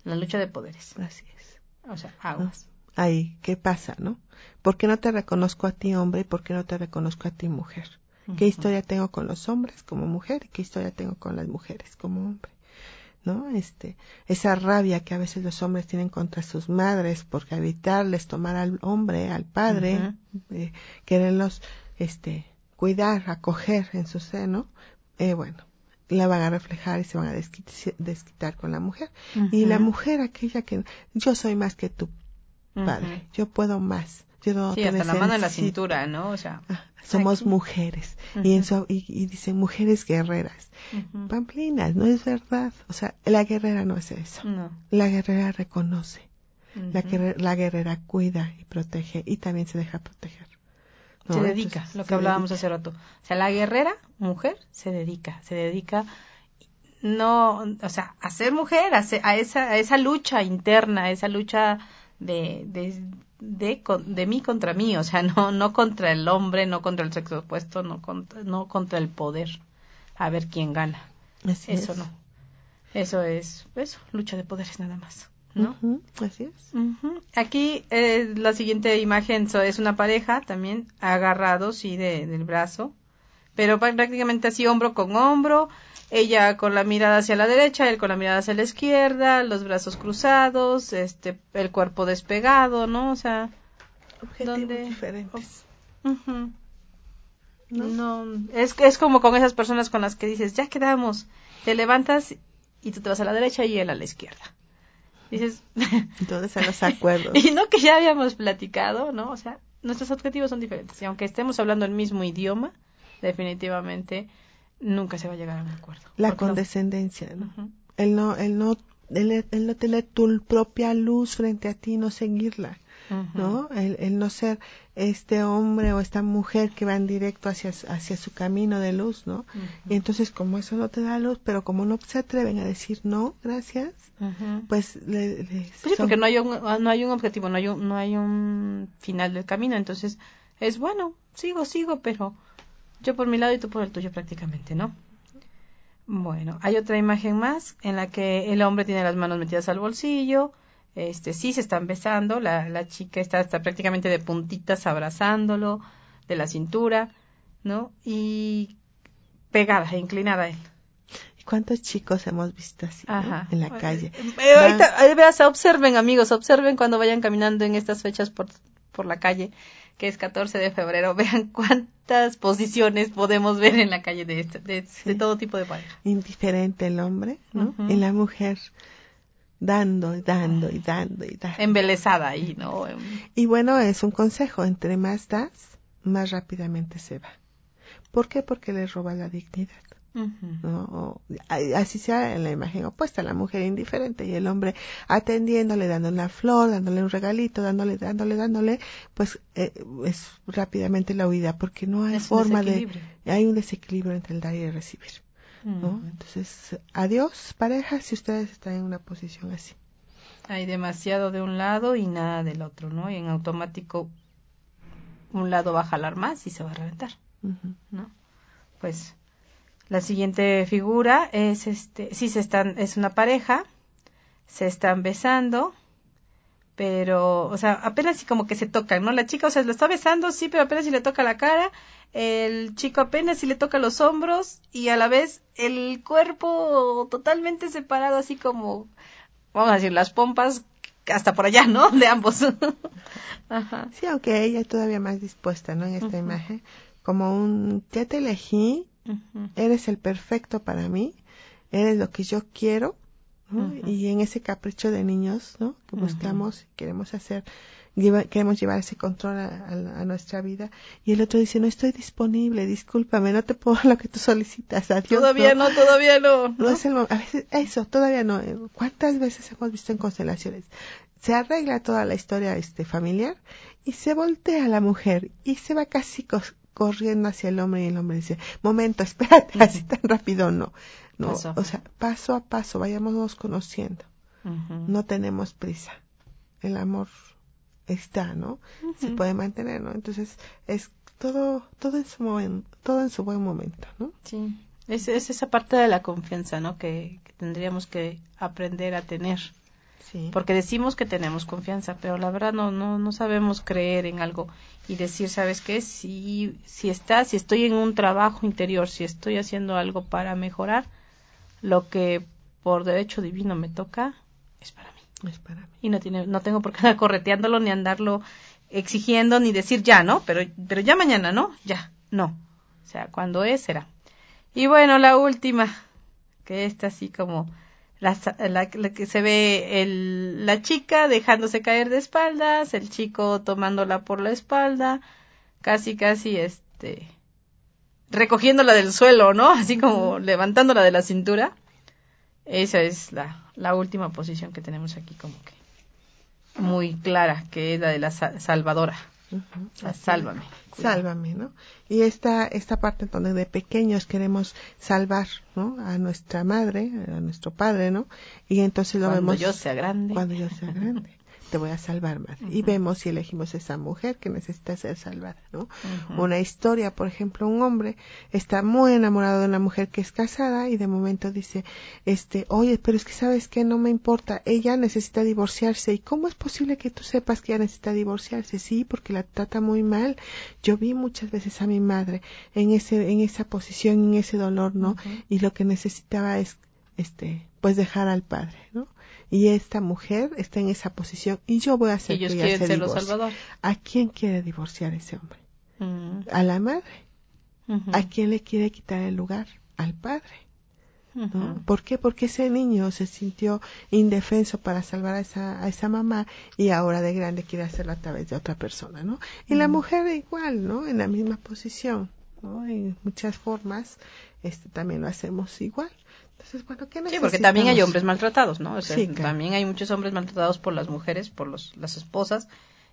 La lucha de poderes. así es. O sea, aguas. Ahí, ¿qué pasa, no? ¿Por qué no te reconozco a ti hombre y por qué no te reconozco a ti mujer? ¿Qué historia tengo con los hombres como mujer y qué historia tengo con las mujeres como hombre? ¿No? Este, esa rabia que a veces los hombres tienen contra sus madres por evitarles tomar al hombre, al padre, eh, quererlos, este, cuidar, acoger en su seno, eh, bueno, la van a reflejar y se van a desquit- desquitar con la mujer. Y la mujer aquella que yo soy más que tu padre, yo puedo más, yo Sí, hasta la mano en la cintura, ¿no? O sea, Ah, somos Aquí. mujeres y, en su- y, mujeres guerreras. Pamplinas, no es verdad. O sea, la guerrera no hace eso. no. La guerrera reconoce. La, guerrera cuida y protege y también se deja proteger. ¿no? se dedica, Entonces, lo que hablábamos dedica. hace rato. O sea, la guerrera, mujer, se dedica, se dedica no, o sea, a ser mujer, a, ser- a esa, a esa lucha interna, a esa lucha de, de, de, de mí contra mí, o sea, [LAUGHS] no, no contra el hombre, no contra el sexo opuesto, no contra, no contra el poder, a ver quién gana. Así Eso es. no. Eso es, eso, lucha de poderes nada más, ¿no? Así es. Aquí eh, la siguiente imagen so- es una pareja también agarrados sí de, del brazo, pero prácticamente así hombro con hombro, ella con la mirada hacia la derecha, él con la mirada hacia la izquierda, los brazos cruzados, este el cuerpo despegado, ¿no? O sea, Objetivos ¿Dónde? diferentes. no, es es como con esas personas con las que dices, "Ya quedamos." Te levantas y tú te vas a la derecha y él a la izquierda. Dices, [LAUGHS] ¿Dónde están los acuerdos? [LAUGHS] Y no que ya habíamos platicado, ¿no? O sea, nuestros objetivos son diferentes. Y aunque estemos hablando el mismo idioma, definitivamente nunca se va a llegar a un acuerdo. La no- condescendencia, ¿no? Ujú. El no, el no, el, el no tener tu propia luz frente a ti, no seguirla. ¿no? El, el no ser este hombre o esta mujer que van directo hacia, hacia su camino de luz, ¿no? Y entonces como eso no te da luz, pero como no se atreven a decir no, gracias, pues le, le- Pues sí, son- porque no hay un no hay un objetivo, no hay un no hay un final del camino, entonces es bueno, sigo, sigo, pero yo por mi lado y tú por el tuyo prácticamente, ¿no? Bueno, hay otra imagen más en la que el hombre tiene las manos metidas al bolsillo, este sí se están besando, la, la chica está, está prácticamente de puntitas abrazándolo de la cintura, ¿no? Y pegada, inclinada a él. ¿Cuántos chicos hemos visto así en la calle? Eh, ahorita, ahí veas, observen amigos, observen cuando vayan caminando en estas fechas por, por la calle, que es 14 de febrero, [LAUGHS] vean cuántas posiciones podemos ver en la calle de, este- de, de todo tipo de pareja. Indiferente el hombre, ¿no? Y la mujer dando y dando y dando y dando. Embelesada ahí, ¿no? Em, Y bueno, es un consejo, entre más das, más rápidamente se va. ¿Por qué? Porque le roba la dignidad. ¿No? O- así sea en la imagen opuesta, la mujer indiferente y el hombre atendiéndole, dándole una flor, dándole un regalito, dándole, dándole, dándole, pues eh, es rápidamente la huida porque no hay Es forma de, hay un desequilibrio entre el dar y el recibir. Entonces, adiós pareja si ustedes están en una posición así. Hay demasiado de un lado y nada del otro, ¿no? Y en automático un lado va a jalar más y se va a reventar. ¿no? Pues la siguiente figura es este, sí se están, es una pareja, se están besando, pero, o sea, apenas si como que se tocan, ¿no? La chica, o sea, lo está besando, sí, pero apenas si le toca la cara, el chico apenas si le toca los hombros y a la vez el cuerpo totalmente separado, así como, vamos a decir, las pompas hasta por allá, ¿no? De ambos. [LAUGHS] Ajá. Sí, aunque ella todavía más dispuesta, ¿no? En esta imagen, como un, ya te elegí, Eres el perfecto para mí, eres lo que yo quiero, Y en ese capricho de niños, ¿no? Que buscamos, queremos hacer, queremos llevar ese control a, nuestra vida. Y el otro dice, no estoy disponible, discúlpame, no te puedo dar lo que tú solicitas. Adiós, todavía no, todavía no. No, es el A veces, eso, todavía no. ¿Cuántas veces hemos visto en constelaciones? Se arregla toda la historia este, familiar y se voltea la mujer y se va casi corriendo hacia el hombre y el hombre dice, momento, espérate, así tan rápido no. no O sea, paso a paso, vayámonos conociendo. No tenemos prisa. El amor está, ¿no? Se puede mantener, ¿no? Entonces, es todo, todo en su momento, todo en su buen momento, ¿no? Sí. Es, es esa parte de la confianza, ¿no? que tendríamos que aprender a tener. Porque decimos que tenemos confianza, pero la verdad no, no, no sabemos creer en algo y decir, ¿sabes qué? Si, si está, si estoy en un trabajo interior, si estoy haciendo algo para mejorar, lo que por derecho divino me toca es para mí. Es para mí. Y no tiene, no tengo por qué andar correteándolo ni andarlo exigiendo ni decir ya, ¿no? Pero, pero ya mañana, ¿no? Ya, no. O sea, cuando es, será. Y bueno, la última, que está así como la, que se ve el, la chica dejándose caer de espaldas, el chico tomándola por la espalda, casi, casi, este, recogiéndola del suelo, ¿no? [LAUGHS] Así como levantándola de la cintura. Esa es la, la última posición que tenemos aquí como que muy clara, que es la de la salvadora. Sálvame. Sálvame, ¿no? Y esta, esta parte donde de pequeños queremos salvar, ¿no? A nuestra madre, a nuestro padre, ¿no? Y entonces lo vemos. Cuando yo sea grande. Cuando yo sea grande te voy a salvar más. Y vemos y elegimos esa mujer que necesita ser salvada, ¿no? Una historia, por ejemplo, un hombre está muy enamorado de una mujer que es casada y de momento dice, este, oye, pero es que sabes que no me importa, ella necesita divorciarse. ¿Y cómo es posible que tú sepas que ella necesita divorciarse? Sí, porque la trata muy mal. Yo vi muchas veces a mi madre en ese, en esa posición, en ese dolor, ¿no? Y lo que necesitaba es, este, pues dejar al padre, ¿no? Y esta mujer está en esa posición y yo voy a hacer Ellos que ella se divorcie. ¿A quién quiere divorciar ese hombre? Mm. A la madre. ¿A quién le quiere quitar el lugar? Al padre. ¿Por qué? Porque ese niño se sintió indefenso para salvar a esa, a esa mamá y ahora de grande quiere hacerlo a través de otra persona, ¿no? Y la mujer igual, ¿no? En la misma posición, ¿no? En muchas formas, este, también lo hacemos igual sí, porque también hay hombres maltratados, ¿no? También hay muchos hombres maltratados por las mujeres, por los, las esposas,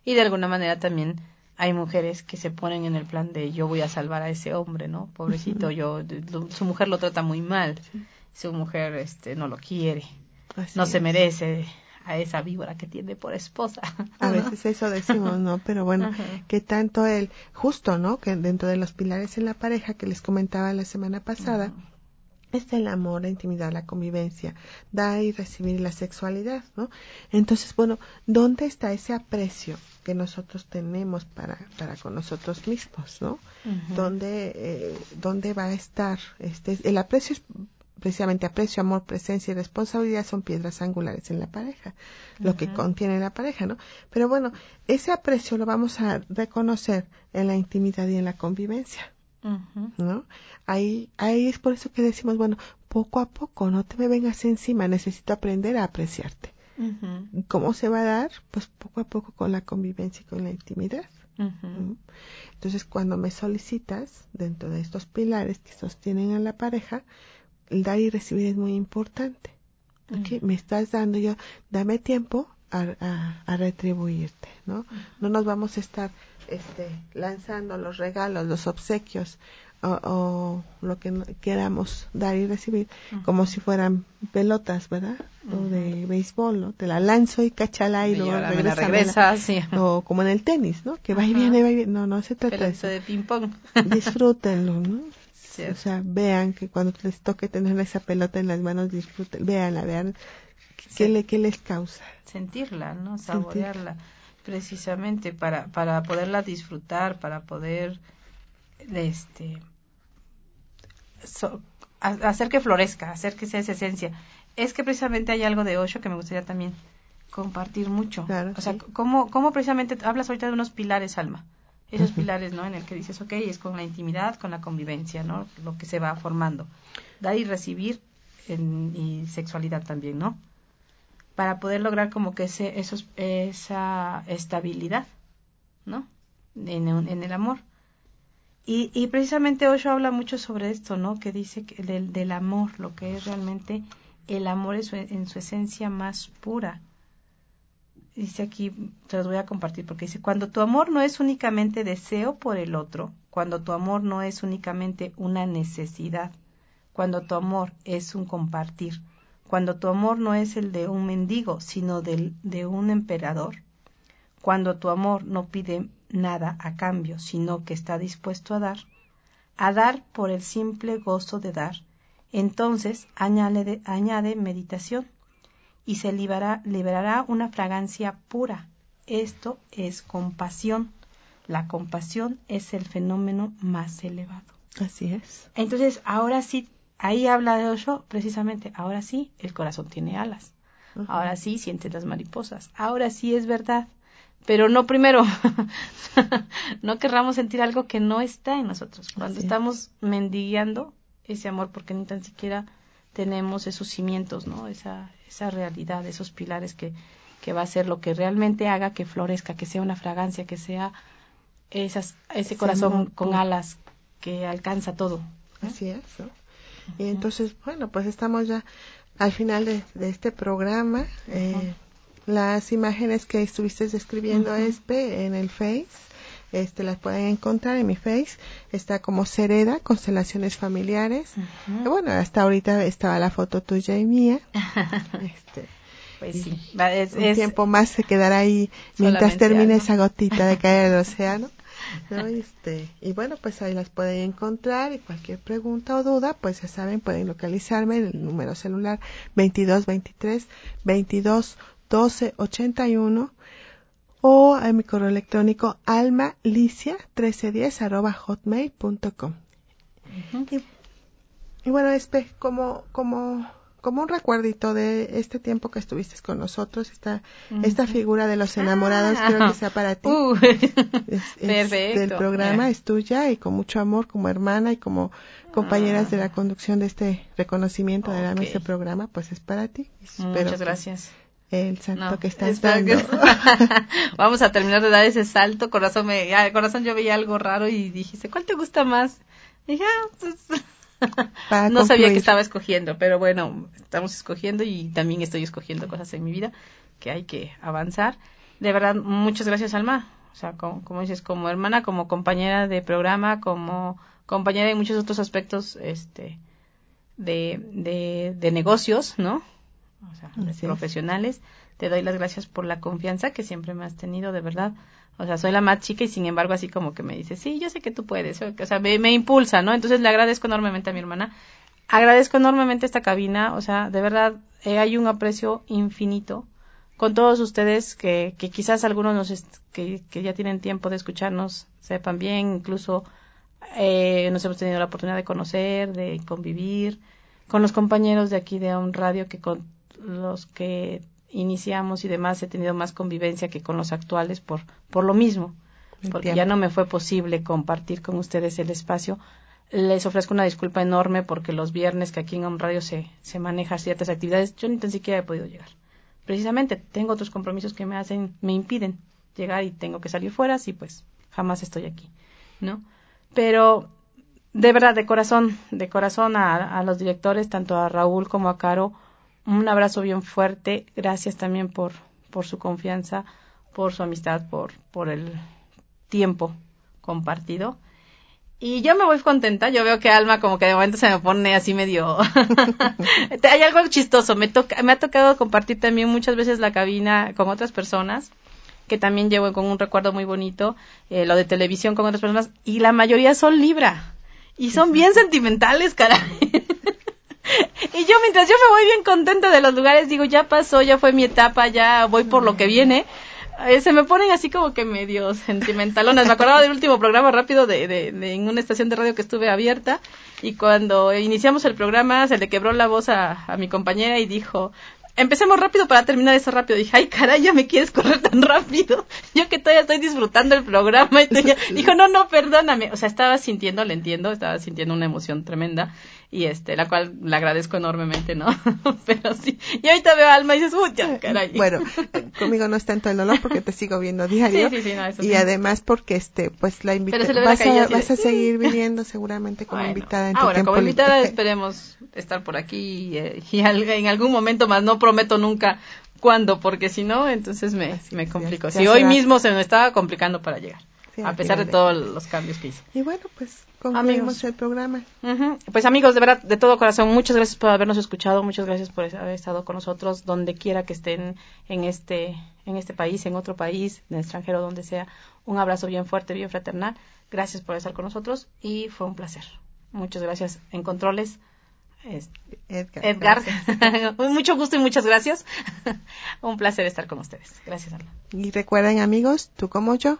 y de alguna manera también hay mujeres que se ponen en el plan de yo voy a salvar a ese hombre, ¿no? Pobrecito, yo, su mujer lo trata muy mal, su mujer este, no lo quiere, no se merece a esa víbora que tiene por esposa. A [LAUGHS] veces eso decimos, ¿no? Pero bueno, que tanto él, justo, ¿no? Que dentro de los pilares en la pareja que les comentaba la semana pasada, está el amor, la intimidad, la convivencia, dar y recibir la sexualidad, ¿no? Entonces, bueno, ¿dónde está ese aprecio que nosotros tenemos para, para con nosotros mismos, ¿no? ¿Dónde, eh, ¿Dónde va a estar? Este, el aprecio es precisamente aprecio, amor, presencia y responsabilidad son piedras angulares en la pareja, lo que contiene la pareja, ¿no? Pero bueno, ese aprecio lo vamos a reconocer en la intimidad y en la convivencia. ¿no? Ahí, ahí es por eso que decimos, bueno, poco a poco, no te me vengas encima, necesito aprender a apreciarte. ¿Cómo se va a dar? Pues poco a poco con la convivencia y con la intimidad. Entonces, cuando me solicitas, dentro de estos pilares que sostienen a la pareja, dar y recibir es muy importante. Me estás dando yo, dame tiempo a, a, retribuirte, ¿no? No nos vamos a estar este, lanzando los regalos, los obsequios o, lo que queramos dar y recibir como si fueran pelotas, ¿verdad? O de béisbol, ¿no? Te la lanzo y cachala y luego regresa. O como en el tenis, ¿no? Que va y viene, va y viene. No, no se trata de eso. de ping pong. Disfrútenlo, ¿no? O sea, vean que cuando les toque tener esa pelota en las manos, disfruten, veanla, vean qué, le, qué les causa. Sentirla, ¿no? Saborearla precisamente para, para poderla disfrutar, para poder este hacer que florezca, hacer que sea esa esencia. Es que precisamente hay algo de Osho que me gustaría también compartir mucho. o sea, ¿cómo, ¿cómo, precisamente hablas ahorita de unos pilares, Alma? Esos pilares, ¿no? En el que dices, ok, es con la intimidad, con la convivencia, ¿no? Lo que se va formando. Dar y recibir en, y sexualidad también, ¿no? para poder lograr como que ese, esos, esa estabilidad, ¿no? En, en el amor. Y, y, precisamente Osho habla mucho sobre esto, ¿no? Que dice que del, del amor, lo que es realmente el amor es en su esencia más pura. Dice aquí, te los voy a compartir porque dice, cuando tu amor no es únicamente deseo por el otro, cuando tu amor no es únicamente una necesidad, cuando tu amor es un compartir, cuando tu amor no es el de un mendigo, sino del, de un emperador, cuando tu amor no pide nada a cambio, sino que está dispuesto a dar, a dar por el simple gozo de dar, entonces añade, añade meditación y se liberará, liberará una fragancia pura. Esto es compasión. La compasión es el fenómeno más elevado. Así es. Entonces, ahora sí, ahí habla de Osho, precisamente, ahora sí, el corazón tiene alas. Ahora sí, siente las mariposas. Ahora sí es verdad. Pero no primero, [LAUGHS] no querramos sentir algo que no está en nosotros. Cuando estamos mendigando ese amor, porque ni tan siquiera tenemos esos cimientos, ¿no? Esa, esa realidad, esos pilares que, que va a ser lo que realmente haga que florezca, que sea una fragancia, que sea esas, ese corazón con alas que alcanza todo. Así es. Y entonces, bueno, pues estamos ya al final de, de este programa. Eh, las imágenes que estuviste describiendo, Espe, en el Face, este las pueden encontrar en mi face. Está como Cereda constelaciones familiares. Y bueno hasta ahorita estaba la foto tuya y mía. [LAUGHS] Este pues sí. Es, un tiempo más se quedará ahí mientras termine esa gotita de caer del [LAUGHS] océano ¿no? este, y bueno pues ahí las pueden encontrar y cualquier pregunta o duda pues ya saben pueden localizarme en el número celular 2223 22 12 81 o a mi correo electrónico almalicia1310 arroba hotmail.com. y, y, bueno, Espe, como, como, como un recuerdito de este tiempo que estuviste con nosotros, esta, esta figura de los enamorados, ah, creo que sea para ti. Uh, es, [LAUGHS] del programa, es tuya y con mucho amor como hermana y como compañeras de la conducción de este reconocimiento de este programa, pues es para ti. Muchas gracias el salto que estás dando. [LAUGHS] [LAUGHS] Vamos a terminar de dar ese salto. Corazón, me, corazón yo veía algo raro y dijiste, ¿cuál te gusta más? dije, ah, pues, [LAUGHS] no sabía que estaba escogiendo, pero bueno, estamos escogiendo y también estoy escogiendo cosas en mi vida que hay que avanzar. De verdad, muchas gracias, Alma. O sea, como, como dices, como hermana, como compañera de programa, como compañera en muchos otros aspectos este, de, de, de negocios, ¿no? O sea, profesionales. Te doy las gracias por la confianza que siempre me has tenido, de verdad. O sea, soy la más chica y sin embargo así como que me dice, sí, yo sé que tú puedes. O sea, me, me impulsa, ¿no? Entonces le agradezco enormemente a mi hermana. Agradezco enormemente esta cabina. O sea, de verdad, eh, hay un aprecio infinito con todos ustedes que, que quizás algunos nos que, que, ya tienen tiempo de escucharnos sepan bien, incluso eh, nos hemos tenido la oportunidad de conocer, de convivir, con los compañeros de aquí de un radio que con los que iniciamos y demás he tenido más convivencia que con los actuales por, por lo mismo, porque ya no me fue posible compartir con ustedes el espacio. Les ofrezco una disculpa enorme porque los viernes que aquí en un radio se, se maneja ciertas actividades, yo ni tan siquiera he podido llegar. Precisamente tengo otros compromisos que me hacen, me impiden llegar y tengo que salir fuera, así pues jamás estoy aquí, ¿no? Pero de verdad, de corazón, de corazón a, a los directores, tanto a Raúl como a Caro, un abrazo bien fuerte. Gracias también por, por su confianza, por su amistad, por, por el tiempo compartido. Y yo me voy contenta, yo veo que Alma como que de momento se me pone así medio... [LAUGHS] Hay algo chistoso, me, toca, me ha tocado compartir también muchas veces la cabina con otras personas, que también llevo con un recuerdo muy bonito, eh, lo de televisión con otras personas, y la mayoría son Libra, y son bien sentimentales, caray. Y yo mientras yo me voy bien contenta de los lugares, digo, ya pasó, ya fue mi etapa, ya voy por lo que viene. Eh, se me ponen así como que medio sentimentalonas. Me acordaba del último programa rápido de, de, de, en una estación de radio que estuve abierta y cuando iniciamos el programa se le quebró la voz a, a mi compañera y dijo, empecemos rápido para terminar eso rápido. Dije, ay, caray, ya me quieres correr tan rápido. Yo que todavía estoy disfrutando el programa. Y dijo, no, no, perdóname. O sea, estaba sintiendo, le entiendo, estaba sintiendo una emoción tremenda y este, la cual le agradezco enormemente, ¿no? [LAUGHS] Pero sí, y ahorita veo a Alma y dices, uy, ya, caray. Bueno, conmigo no está en todo el dolor porque te sigo viendo [LAUGHS] diario. Sí, sí, sí, no, eso y además porque, este, pues la invitación, vas, a, vas a seguir [LAUGHS] viniendo seguramente como invitada en tu Ahora, como invitada esperemos estar por aquí y, eh, y, en algún momento más, no prometo nunca cuándo, porque si no, entonces me, me complico. Si hoy mismo se me estaba complicando para llegar a pesar de todos los cambios que hice. Y bueno, pues concluimos el programa. Pues amigos, de verdad, de todo corazón, muchas gracias por habernos escuchado, muchas gracias por haber estado con nosotros, donde quiera que estén en este, en este país, en otro país, en el extranjero, donde sea. Un abrazo bien fuerte, bien fraternal. Gracias por estar con nosotros y fue un placer. Muchas gracias en controles. Edgar. Edgar. [LAUGHS] Mucho gusto y muchas gracias. [LAUGHS] un placer estar con ustedes. Gracias. Y recuerden, amigos, tú como yo,